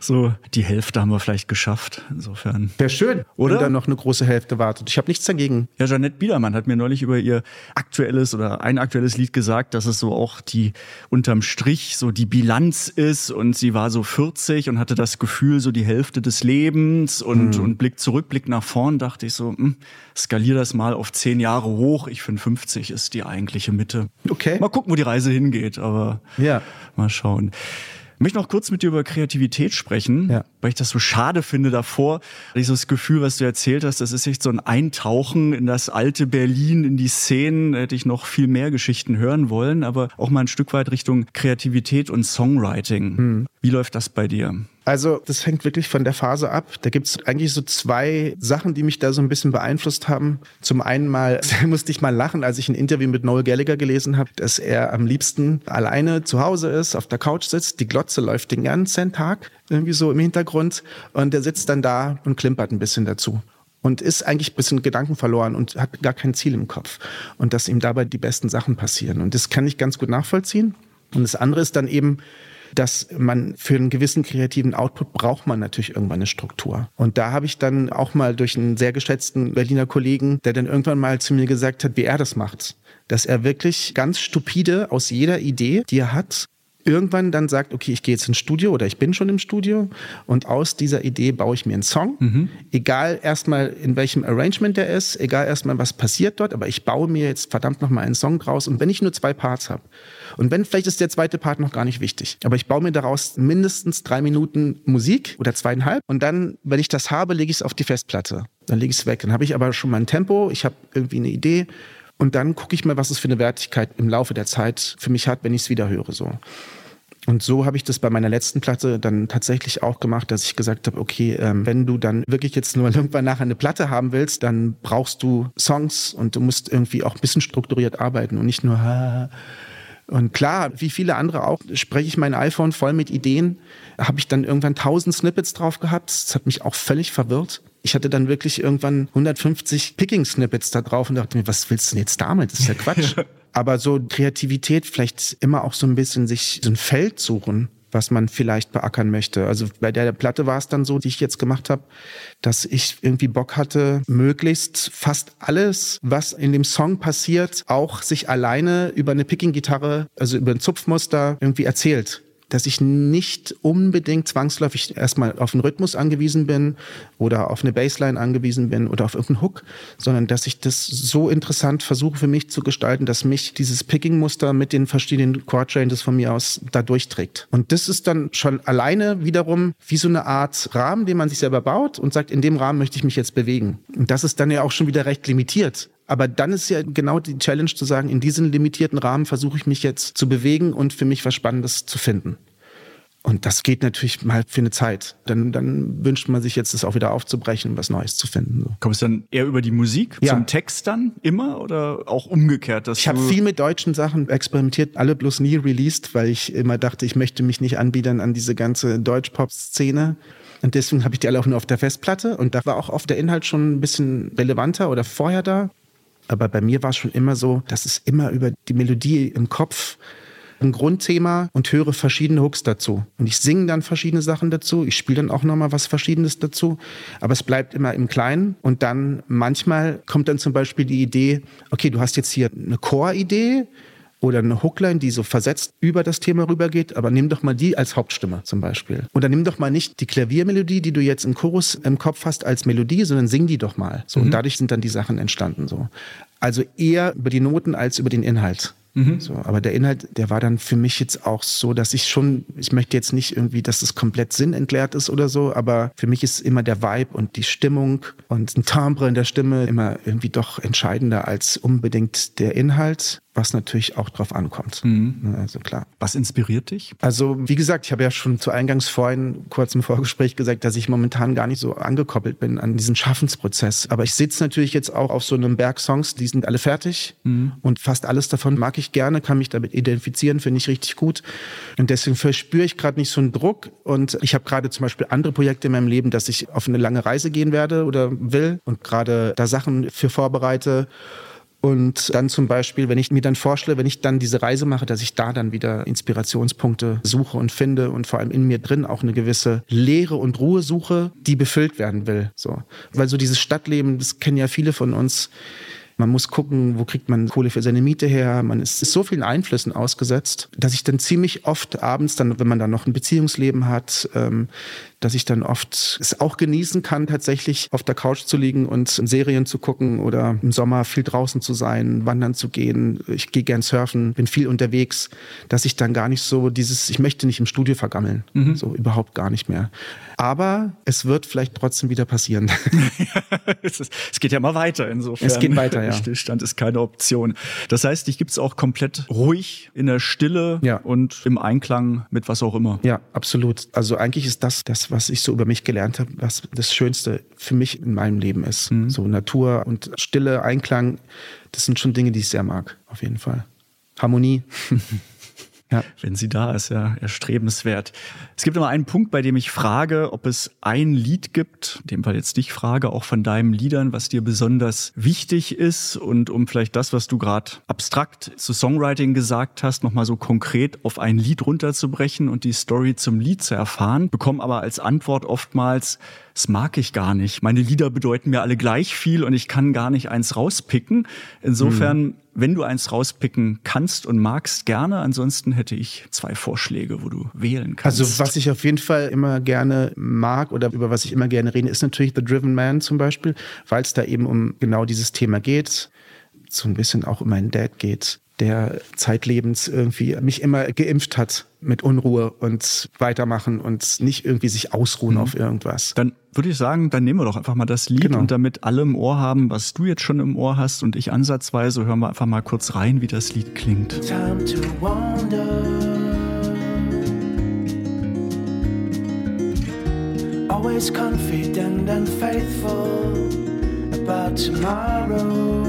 so die Hälfte haben wir vielleicht geschafft. Insofern. Wäre schön, oder? Wenn dann noch eine große Hälfte wartet. Ich habe nichts dagegen. Ja, Janette Biedermann hat mir neulich über ihr aktuelles oder ein aktuelles Lied gesagt, dass es so auch die unterm Strich so die Bilanz ist und sie war so 40 und hatte das Gefühl so die Hälfte des Lebens und, mhm. und blickt zurück, blickt nach vorn, dachte ich so, mh, hm, skalier das mal auf zehn Jahre hoch. Ich finde 50 ist die eigentlich wirkliche Mitte. Okay. Mal gucken, wo die Reise hingeht, aber ja. mal schauen. Ich möchte noch kurz mit dir über Kreativität sprechen, ja. weil ich das so schade finde davor. Dieses Gefühl, was du erzählt hast, das ist echt so ein Eintauchen in das alte Berlin, in die Szenen. Da hätte ich noch viel mehr Geschichten hören wollen, aber auch mal ein Stück weit Richtung Kreativität und Songwriting. Hm. Wie läuft das bei dir? Also das hängt wirklich von der Phase ab. Da gibt es eigentlich so zwei Sachen, die mich da so ein bisschen beeinflusst haben. Zum einen mal musste ich mal lachen, als ich ein Interview mit Noel Gallagher gelesen habe, dass er am liebsten alleine zu Hause ist, auf der Couch sitzt, die Glotze läuft den ganzen Tag irgendwie so im Hintergrund und der sitzt dann da und klimpert ein bisschen dazu und ist eigentlich ein bisschen Gedanken verloren und hat gar kein Ziel im Kopf. Und dass ihm dabei die besten Sachen passieren. Und das kann ich ganz gut nachvollziehen. Und das andere ist dann eben, dass man für einen gewissen kreativen Output braucht man natürlich irgendwann eine Struktur. Und da habe ich dann auch mal durch einen sehr geschätzten Berliner Kollegen, der dann irgendwann mal zu mir gesagt hat, wie er das macht. Dass er wirklich ganz stupide aus jeder Idee, die er hat, irgendwann dann sagt, okay, ich gehe jetzt ins Studio oder ich bin schon im Studio und aus dieser Idee baue ich mir einen Song. Mhm. Egal erstmal in welchem Arrangement der ist, egal erstmal was passiert dort, aber ich baue mir jetzt verdammt nochmal einen Song draus und wenn ich nur zwei Parts habe und wenn vielleicht ist der zweite Part noch gar nicht wichtig, aber ich baue mir daraus mindestens drei Minuten Musik oder zweieinhalb und dann, wenn ich das habe, lege ich es auf die Festplatte. Dann lege ich es weg. Dann habe ich aber schon mal ein Tempo, ich habe irgendwie eine Idee und dann gucke ich mal, was es für eine Wertigkeit im Laufe der Zeit für mich hat, wenn ich es wieder höre. So. Und so habe ich das bei meiner letzten Platte dann tatsächlich auch gemacht, dass ich gesagt habe, okay, ähm, wenn du dann wirklich jetzt nur irgendwann nachher eine Platte haben willst, dann brauchst du Songs und du musst irgendwie auch ein bisschen strukturiert arbeiten und nicht nur ha, und klar, wie viele andere auch, spreche ich mein iPhone voll mit Ideen. Habe ich dann irgendwann tausend Snippets drauf gehabt. Das hat mich auch völlig verwirrt. Ich hatte dann wirklich irgendwann 150 Picking-Snippets da drauf und dachte mir, was willst du denn jetzt damit? Das ist ja Quatsch. Aber so Kreativität, vielleicht immer auch so ein bisschen sich so ein Feld suchen, was man vielleicht beackern möchte. Also bei der Platte war es dann so, die ich jetzt gemacht habe, dass ich irgendwie Bock hatte, möglichst fast alles, was in dem Song passiert, auch sich alleine über eine Picking-Gitarre, also über ein Zupfmuster irgendwie erzählt dass ich nicht unbedingt zwangsläufig erstmal auf einen Rhythmus angewiesen bin oder auf eine Bassline angewiesen bin oder auf irgendeinen Hook, sondern dass ich das so interessant versuche für mich zu gestalten, dass mich dieses Picking-Muster mit den verschiedenen Chord-Changes von mir aus da durchträgt. Und das ist dann schon alleine wiederum wie so eine Art Rahmen, den man sich selber baut und sagt, in dem Rahmen möchte ich mich jetzt bewegen. Und das ist dann ja auch schon wieder recht limitiert. Aber dann ist ja genau die Challenge zu sagen, in diesem limitierten Rahmen versuche ich mich jetzt zu bewegen und für mich was Spannendes zu finden. Und das geht natürlich mal für eine Zeit. Dann, dann wünscht man sich jetzt, das auch wieder aufzubrechen und was Neues zu finden. So. Kommst du dann eher über die Musik ja. zum Text dann immer oder auch umgekehrt? Ich habe viel mit deutschen Sachen experimentiert, alle bloß nie released, weil ich immer dachte, ich möchte mich nicht anbiedern an diese ganze Deutsch-Pop-Szene. Und deswegen habe ich die alle auch nur auf der Festplatte. Und da war auch oft der Inhalt schon ein bisschen relevanter oder vorher da. Aber bei mir war es schon immer so, dass es immer über die Melodie im Kopf ein Grundthema und höre verschiedene Hooks dazu. Und ich singe dann verschiedene Sachen dazu. Ich spiele dann auch nochmal was Verschiedenes dazu. Aber es bleibt immer im Kleinen. Und dann manchmal kommt dann zum Beispiel die Idee, okay, du hast jetzt hier eine Core-Idee oder eine Hookline, die so versetzt über das Thema rübergeht, aber nimm doch mal die als Hauptstimme zum Beispiel. Oder nimm doch mal nicht die Klaviermelodie, die du jetzt im Chorus im Kopf hast, als Melodie, sondern sing die doch mal. So, mhm. und dadurch sind dann die Sachen entstanden so. Also eher über die Noten als über den Inhalt Mhm. So, aber der Inhalt, der war dann für mich jetzt auch so, dass ich schon, ich möchte jetzt nicht irgendwie, dass es komplett sinnentleert ist oder so, aber für mich ist immer der Vibe und die Stimmung und ein Timbre in der Stimme immer irgendwie doch entscheidender als unbedingt der Inhalt was natürlich auch drauf ankommt. Mhm. Also klar. Was inspiriert dich? Also wie gesagt, ich habe ja schon zu Eingangs vorhin kurz im Vorgespräch gesagt, dass ich momentan gar nicht so angekoppelt bin an diesen Schaffensprozess. Aber ich sitze natürlich jetzt auch auf so einem Berg Songs, die sind alle fertig mhm. und fast alles davon mag ich gerne, kann mich damit identifizieren, finde ich richtig gut. Und deswegen verspüre ich gerade nicht so einen Druck. Und ich habe gerade zum Beispiel andere Projekte in meinem Leben, dass ich auf eine lange Reise gehen werde oder will und gerade da Sachen für vorbereite. Und dann zum Beispiel, wenn ich mir dann vorstelle, wenn ich dann diese Reise mache, dass ich da dann wieder Inspirationspunkte suche und finde und vor allem in mir drin auch eine gewisse Leere und Ruhe suche, die befüllt werden will. So. Weil so dieses Stadtleben, das kennen ja viele von uns, man muss gucken, wo kriegt man Kohle für seine Miete her. Man ist, ist so vielen Einflüssen ausgesetzt, dass ich dann ziemlich oft abends, dann, wenn man dann noch ein Beziehungsleben hat, ähm, dass ich dann oft es auch genießen kann, tatsächlich auf der Couch zu liegen und Serien zu gucken oder im Sommer viel draußen zu sein, wandern zu gehen. Ich gehe gern surfen, bin viel unterwegs, dass ich dann gar nicht so dieses, ich möchte nicht im Studio vergammeln. Mhm. So überhaupt gar nicht mehr. Aber es wird vielleicht trotzdem wieder passieren. es, geht ja mal weiter insofern. Es geht weiter, ja. Stillstand ist keine Option. Das heißt, dich gibt es auch komplett ruhig in der Stille ja. und im Einklang mit was auch immer. Ja, absolut. Also eigentlich ist das das, was ich so über mich gelernt habe, was das Schönste für mich in meinem Leben ist. Mhm. So Natur und Stille, Einklang, das sind schon Dinge, die ich sehr mag, auf jeden Fall. Harmonie. Ja. Wenn sie da ist, ja, erstrebenswert. Es gibt immer einen Punkt, bei dem ich frage, ob es ein Lied gibt, in dem Fall jetzt dich frage, auch von deinen Liedern, was dir besonders wichtig ist und um vielleicht das, was du gerade abstrakt zu Songwriting gesagt hast, nochmal so konkret auf ein Lied runterzubrechen und die Story zum Lied zu erfahren, bekomme aber als Antwort oftmals, das mag ich gar nicht. Meine Lieder bedeuten mir alle gleich viel und ich kann gar nicht eins rauspicken. Insofern, mhm. wenn du eins rauspicken kannst und magst, gerne. Ansonsten hätte ich zwei Vorschläge, wo du wählen kannst. Also was ich auf jeden Fall immer gerne mag oder über was ich immer gerne rede, ist natürlich The Driven Man zum Beispiel, weil es da eben um genau dieses Thema geht. So ein bisschen auch um meinen Dad geht der zeitlebens irgendwie mich immer geimpft hat mit Unruhe und weitermachen und nicht irgendwie sich ausruhen mhm. auf irgendwas. Dann würde ich sagen, dann nehmen wir doch einfach mal das Lied genau. und damit alle im Ohr haben, was du jetzt schon im Ohr hast und ich ansatzweise, hören wir einfach mal kurz rein, wie das Lied klingt. Time to wander. Always confident and faithful about tomorrow.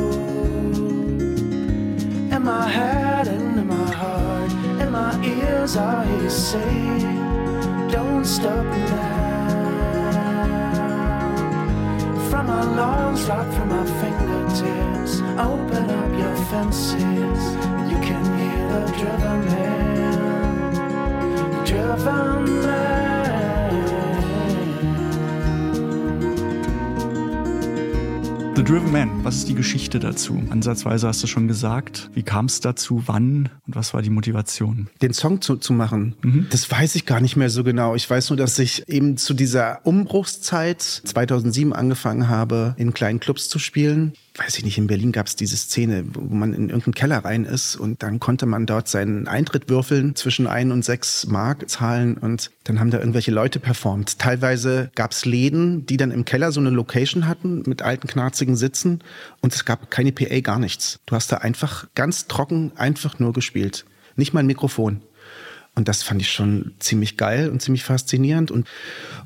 In my head and in my heart, in my ears, I hear say, Don't stop now. From my lungs, right through my fingertips, open up your fences. You can hear the driven man, driven man. Driven Man, was ist die Geschichte dazu? Ansatzweise hast du schon gesagt. Wie kam es dazu? Wann? Und was war die Motivation? Den Song zu, zu machen, mhm. das weiß ich gar nicht mehr so genau. Ich weiß nur, dass ich eben zu dieser Umbruchszeit 2007 angefangen habe, in kleinen Clubs zu spielen weiß ich nicht, in Berlin gab es diese Szene, wo man in irgendeinen Keller rein ist und dann konnte man dort seinen Eintritt würfeln, zwischen ein und sechs Mark zahlen und dann haben da irgendwelche Leute performt. Teilweise gab es Läden, die dann im Keller so eine Location hatten mit alten, knarzigen Sitzen und es gab keine PA, gar nichts. Du hast da einfach ganz trocken einfach nur gespielt. Nicht mal ein Mikrofon. Und das fand ich schon ziemlich geil und ziemlich faszinierend. Und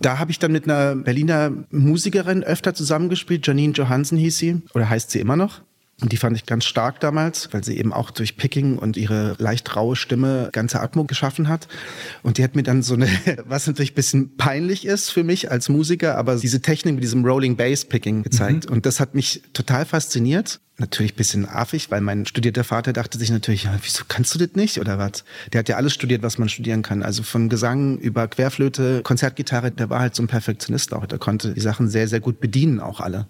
da habe ich dann mit einer Berliner Musikerin öfter zusammengespielt. Janine Johansen hieß sie, oder heißt sie immer noch. Und die fand ich ganz stark damals, weil sie eben auch durch Picking und ihre leicht raue Stimme ganze Atmung geschaffen hat. Und die hat mir dann so eine, was natürlich ein bisschen peinlich ist für mich als Musiker, aber diese Technik mit diesem Rolling Bass Picking gezeigt. Mhm. Und das hat mich total fasziniert. Natürlich ein bisschen affig, weil mein studierter Vater dachte sich natürlich, ja, wieso kannst du das nicht oder was? Der hat ja alles studiert, was man studieren kann. Also von Gesang über Querflöte, Konzertgitarre, der war halt so ein Perfektionist auch. Der konnte die Sachen sehr, sehr gut bedienen, auch alle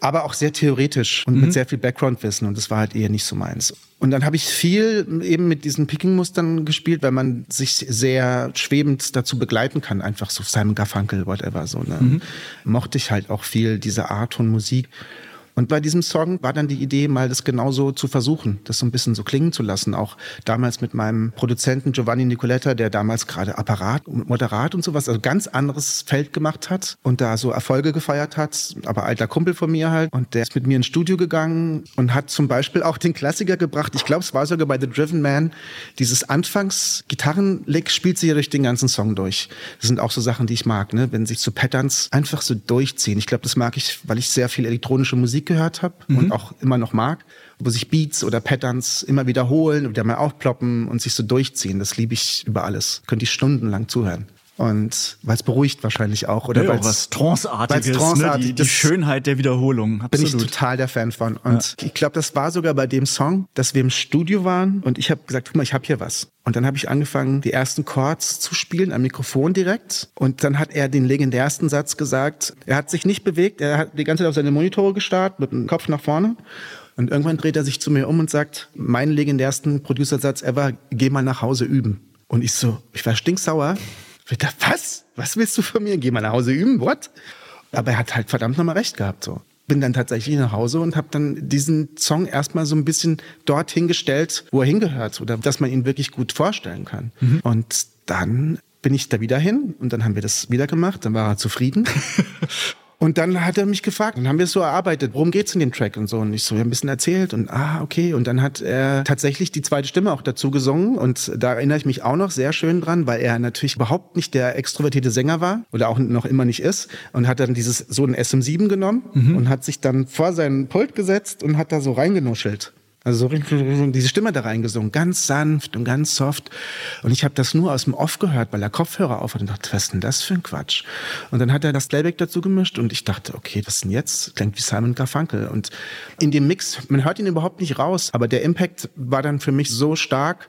aber auch sehr theoretisch und mhm. mit sehr viel Background-Wissen und das war halt eher nicht so meins. Und dann habe ich viel eben mit diesen Picking-Mustern gespielt, weil man sich sehr schwebend dazu begleiten kann, einfach so Simon Garfunkel, whatever, so, ne? Mhm. Mochte ich halt auch viel diese Art von Musik. Und bei diesem Song war dann die Idee, mal das genauso zu versuchen, das so ein bisschen so klingen zu lassen. Auch damals mit meinem Produzenten Giovanni Nicoletta, der damals gerade Apparat und Moderat und sowas, also ganz anderes Feld gemacht hat und da so Erfolge gefeiert hat. Aber alter Kumpel von mir halt. Und der ist mit mir ins Studio gegangen und hat zum Beispiel auch den Klassiker gebracht. Ich glaube, es war sogar bei The Driven Man. Dieses Anfangs-Gitarrenlick spielt sich ja durch den ganzen Song durch. Das sind auch so Sachen, die ich mag, ne? wenn sich so Patterns einfach so durchziehen. Ich glaube, das mag ich, weil ich sehr viel elektronische Musik gehört habe mhm. und auch immer noch mag, wo sich Beats oder Patterns immer wiederholen, wieder mal aufploppen und sich so durchziehen. Das liebe ich über alles. Könnte ich stundenlang zuhören. Und weil es beruhigt wahrscheinlich auch. Oder ja, auch was Tranceartiges, Tranceartig, ne? die, die Schönheit der Wiederholung. Absolut. Bin ich total der Fan von. Und ja. ich glaube, das war sogar bei dem Song, dass wir im Studio waren und ich habe gesagt, guck mal, ich habe hier was. Und dann habe ich angefangen, die ersten Chords zu spielen am Mikrofon direkt. Und dann hat er den legendärsten Satz gesagt. Er hat sich nicht bewegt, er hat die ganze Zeit auf seine Monitore gestarrt, mit dem Kopf nach vorne. Und irgendwann dreht er sich zu mir um und sagt, meinen legendärsten Producer-Satz ever, geh mal nach Hause üben. Und ich so, ich war stinksauer wird was? Was willst du von mir? Geh mal nach Hause üben, what? Aber er hat halt verdammt nochmal recht gehabt, so. Bin dann tatsächlich nach Hause und habe dann diesen Song erstmal so ein bisschen dorthin gestellt, wo er hingehört, oder dass man ihn wirklich gut vorstellen kann. Mhm. Und dann bin ich da wieder hin und dann haben wir das wieder gemacht, dann war er zufrieden. Und dann hat er mich gefragt, dann haben wir es so erarbeitet, worum geht's in dem Track und so. Und ich so ein bisschen erzählt und ah, okay. Und dann hat er tatsächlich die zweite Stimme auch dazu gesungen. Und da erinnere ich mich auch noch sehr schön dran, weil er natürlich überhaupt nicht der extrovertierte Sänger war oder auch noch immer nicht ist. Und hat dann dieses so ein SM7 genommen mhm. und hat sich dann vor seinen Pult gesetzt und hat da so reingenuschelt. Also so diese Stimme da reingesungen, ganz sanft und ganz soft. Und ich habe das nur aus dem Off gehört, weil er Kopfhörer auf hat und dachte, was ist denn das für ein Quatsch? Und dann hat er das Playback dazu gemischt und ich dachte, okay, was denn jetzt? Klingt wie Simon Garfunkel. Und in dem Mix, man hört ihn überhaupt nicht raus, aber der Impact war dann für mich so stark,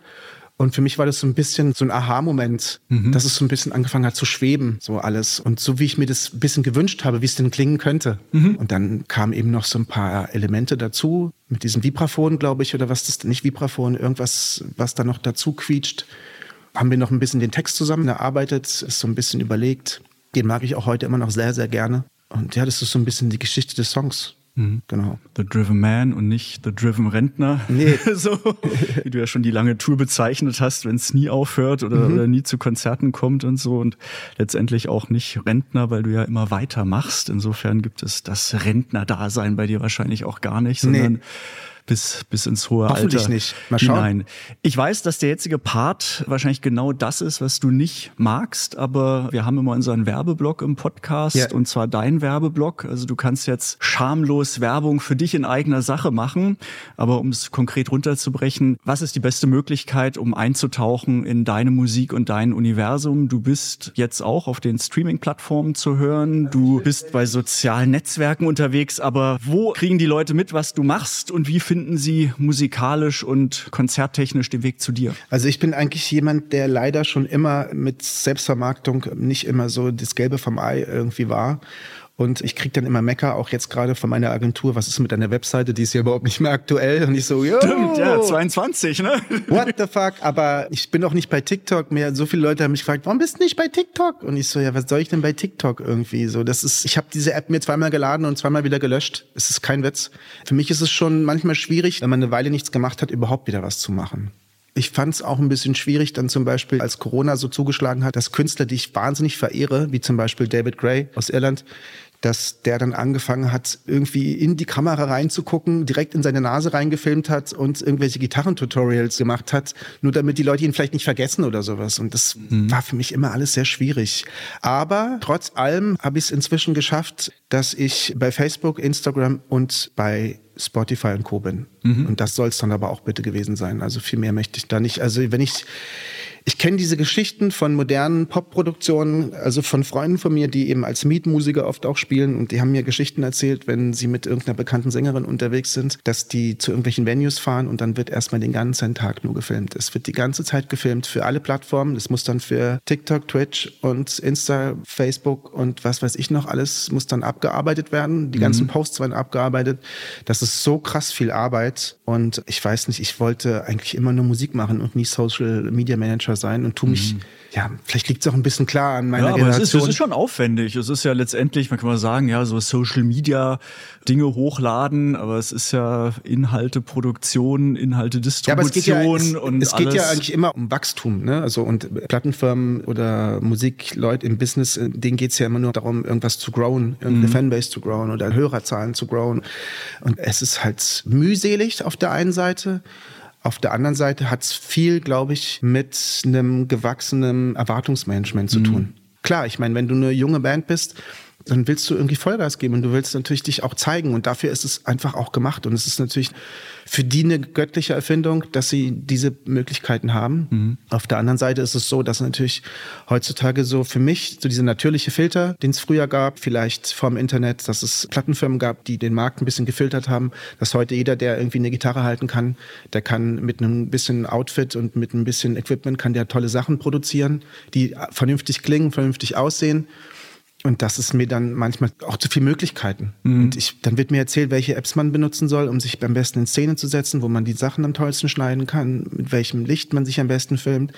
und für mich war das so ein bisschen so ein Aha-Moment, mhm. dass es so ein bisschen angefangen hat zu schweben, so alles. Und so wie ich mir das ein bisschen gewünscht habe, wie es denn klingen könnte. Mhm. Und dann kamen eben noch so ein paar Elemente dazu, mit diesem Vibraphon, glaube ich, oder was das nicht Vibraphon, irgendwas, was da noch dazu quietscht. Haben wir noch ein bisschen den Text zusammen erarbeitet, ist so ein bisschen überlegt. Den mag ich auch heute immer noch sehr, sehr gerne. Und ja, das ist so ein bisschen die Geschichte des Songs. Mhm. Genau. The Driven Man und nicht The Driven Rentner. Nee. so, wie du ja schon die lange Tour bezeichnet hast, wenn es nie aufhört oder, mhm. oder, nie zu Konzerten kommt und so. Und letztendlich auch nicht Rentner, weil du ja immer weitermachst. Insofern gibt es das Rentner-Dasein bei dir wahrscheinlich auch gar nicht, sondern nee bis, bis ins hohe Hoffentlich Alter nicht. Mal schauen. hinein. Ich weiß, dass der jetzige Part wahrscheinlich genau das ist, was du nicht magst, aber wir haben immer unseren Werbeblock im Podcast ja. und zwar dein Werbeblock. Also du kannst jetzt schamlos Werbung für dich in eigener Sache machen, aber um es konkret runterzubrechen, was ist die beste Möglichkeit, um einzutauchen in deine Musik und dein Universum? Du bist jetzt auch auf den Streaming-Plattformen zu hören, du bist bei sozialen Netzwerken unterwegs, aber wo kriegen die Leute mit, was du machst und wie finden finden Sie musikalisch und konzerttechnisch den Weg zu dir? Also ich bin eigentlich jemand, der leider schon immer mit Selbstvermarktung nicht immer so das Gelbe vom Ei irgendwie war. Und ich krieg dann immer Mecker, auch jetzt gerade von meiner Agentur, was ist mit deiner Webseite, die ist ja überhaupt nicht mehr aktuell. Und ich so, Yo, Stimmt, ja, 22, ne? What the fuck? Aber ich bin auch nicht bei TikTok mehr. So viele Leute haben mich gefragt, warum bist du nicht bei TikTok? Und ich so, ja, was soll ich denn bei TikTok irgendwie? So, das ist, ich habe diese App mir zweimal geladen und zweimal wieder gelöscht. Es ist kein Witz. Für mich ist es schon manchmal schwierig, wenn man eine Weile nichts gemacht hat, überhaupt wieder was zu machen. Ich fand es auch ein bisschen schwierig, dann zum Beispiel, als Corona so zugeschlagen hat, dass Künstler, die ich wahnsinnig verehre, wie zum Beispiel David Gray aus Irland, dass der dann angefangen hat, irgendwie in die Kamera reinzugucken, direkt in seine Nase reingefilmt hat und irgendwelche Gitarrentutorials gemacht hat, nur damit die Leute ihn vielleicht nicht vergessen oder sowas. Und das mhm. war für mich immer alles sehr schwierig. Aber trotz allem habe ich es inzwischen geschafft, dass ich bei Facebook, Instagram und bei Spotify und Co. bin. Mhm. Und das soll es dann aber auch bitte gewesen sein. Also viel mehr möchte ich da nicht. Also wenn ich ich kenne diese Geschichten von modernen Popproduktionen, also von Freunden von mir, die eben als Mietmusiker oft auch spielen und die haben mir Geschichten erzählt, wenn sie mit irgendeiner bekannten Sängerin unterwegs sind, dass die zu irgendwelchen Venues fahren und dann wird erstmal den ganzen Tag nur gefilmt. Es wird die ganze Zeit gefilmt für alle Plattformen. Das muss dann für TikTok, Twitch und Insta, Facebook und was weiß ich noch alles muss dann abgearbeitet werden. Die ganzen mhm. Posts werden abgearbeitet. Das ist so krass viel Arbeit und ich weiß nicht, ich wollte eigentlich immer nur Musik machen und nie Social Media Manager sein und tu mich, mhm. Ja, vielleicht liegt es auch ein bisschen klar an meiner ja, aber Generation. Es ist, es ist schon aufwendig. Es ist ja letztendlich, man kann mal sagen, ja, so Social Media Dinge hochladen, aber es ist ja Inhalte Produktion, Inhalte Distribution ja, aber es geht ja, es, und es geht ja eigentlich immer um Wachstum, ne? Also und Plattenfirmen oder Musikleute im Business, äh, denen geht's ja immer nur darum, irgendwas zu growen, irgendeine mhm. Fanbase zu growen oder Hörerzahlen zu growen. Und es ist halt mühselig auf der einen Seite. Auf der anderen Seite hat es viel, glaube ich, mit einem gewachsenen Erwartungsmanagement zu mhm. tun. Klar, ich meine, wenn du eine junge Band bist, dann willst du irgendwie Vollgas geben und du willst natürlich dich auch zeigen und dafür ist es einfach auch gemacht und es ist natürlich für die eine göttliche Erfindung, dass sie diese Möglichkeiten haben. Mhm. Auf der anderen Seite ist es so, dass natürlich heutzutage so für mich so diese natürliche Filter, den es früher gab, vielleicht vom Internet, dass es Plattenfirmen gab, die den Markt ein bisschen gefiltert haben, dass heute jeder, der irgendwie eine Gitarre halten kann, der kann mit einem bisschen Outfit und mit ein bisschen Equipment kann der tolle Sachen produzieren, die vernünftig klingen, vernünftig aussehen. Und das ist mir dann manchmal auch zu viel Möglichkeiten. Mhm. Und ich, dann wird mir erzählt, welche Apps man benutzen soll, um sich am besten in Szene zu setzen, wo man die Sachen am tollsten schneiden kann, mit welchem Licht man sich am besten filmt.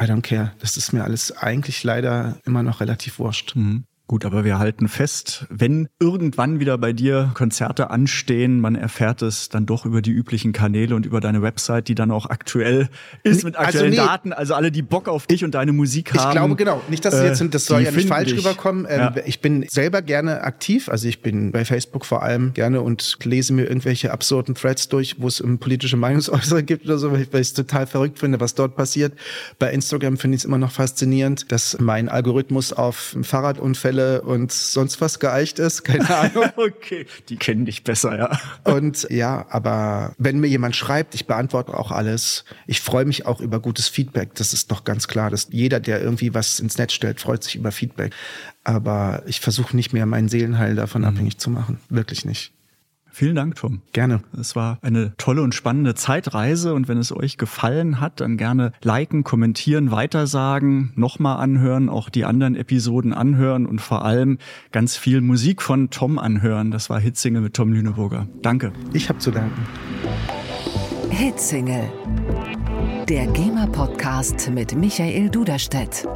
I don't care. Das ist mir alles eigentlich leider immer noch relativ wurscht. Mhm. Gut, aber wir halten fest, wenn irgendwann wieder bei dir Konzerte anstehen, man erfährt es dann doch über die üblichen Kanäle und über deine Website, die dann auch aktuell ist mit also aktuellen also nee, Daten. Also alle, die Bock auf dich und deine Musik haben. Ich glaube genau, nicht, dass äh, jetzt, das soll ja nicht falsch dich. rüberkommen. Ähm, ja. Ich bin selber gerne aktiv, also ich bin bei Facebook vor allem gerne und lese mir irgendwelche absurden Threads durch, wo es um politische Meinungsäußerung gibt oder so, weil ich es total verrückt finde, was dort passiert. Bei Instagram finde ich es immer noch faszinierend, dass mein Algorithmus auf Fahrradunfälle Fälle und sonst was geeicht ist. Keine Ahnung. okay, die kennen dich besser, ja. und ja, aber wenn mir jemand schreibt, ich beantworte auch alles. Ich freue mich auch über gutes Feedback. Das ist doch ganz klar, dass jeder, der irgendwie was ins Netz stellt, freut sich über Feedback. Aber ich versuche nicht mehr meinen Seelenheil davon mhm. abhängig zu machen. Wirklich nicht. Vielen Dank, Tom. Gerne. Es war eine tolle und spannende Zeitreise und wenn es euch gefallen hat, dann gerne liken, kommentieren, weitersagen, nochmal anhören, auch die anderen Episoden anhören und vor allem ganz viel Musik von Tom anhören. Das war Hitsingle mit Tom Lüneburger. Danke. Ich habe zu danken. Hitsingle. Der GEMA-Podcast mit Michael Duderstedt.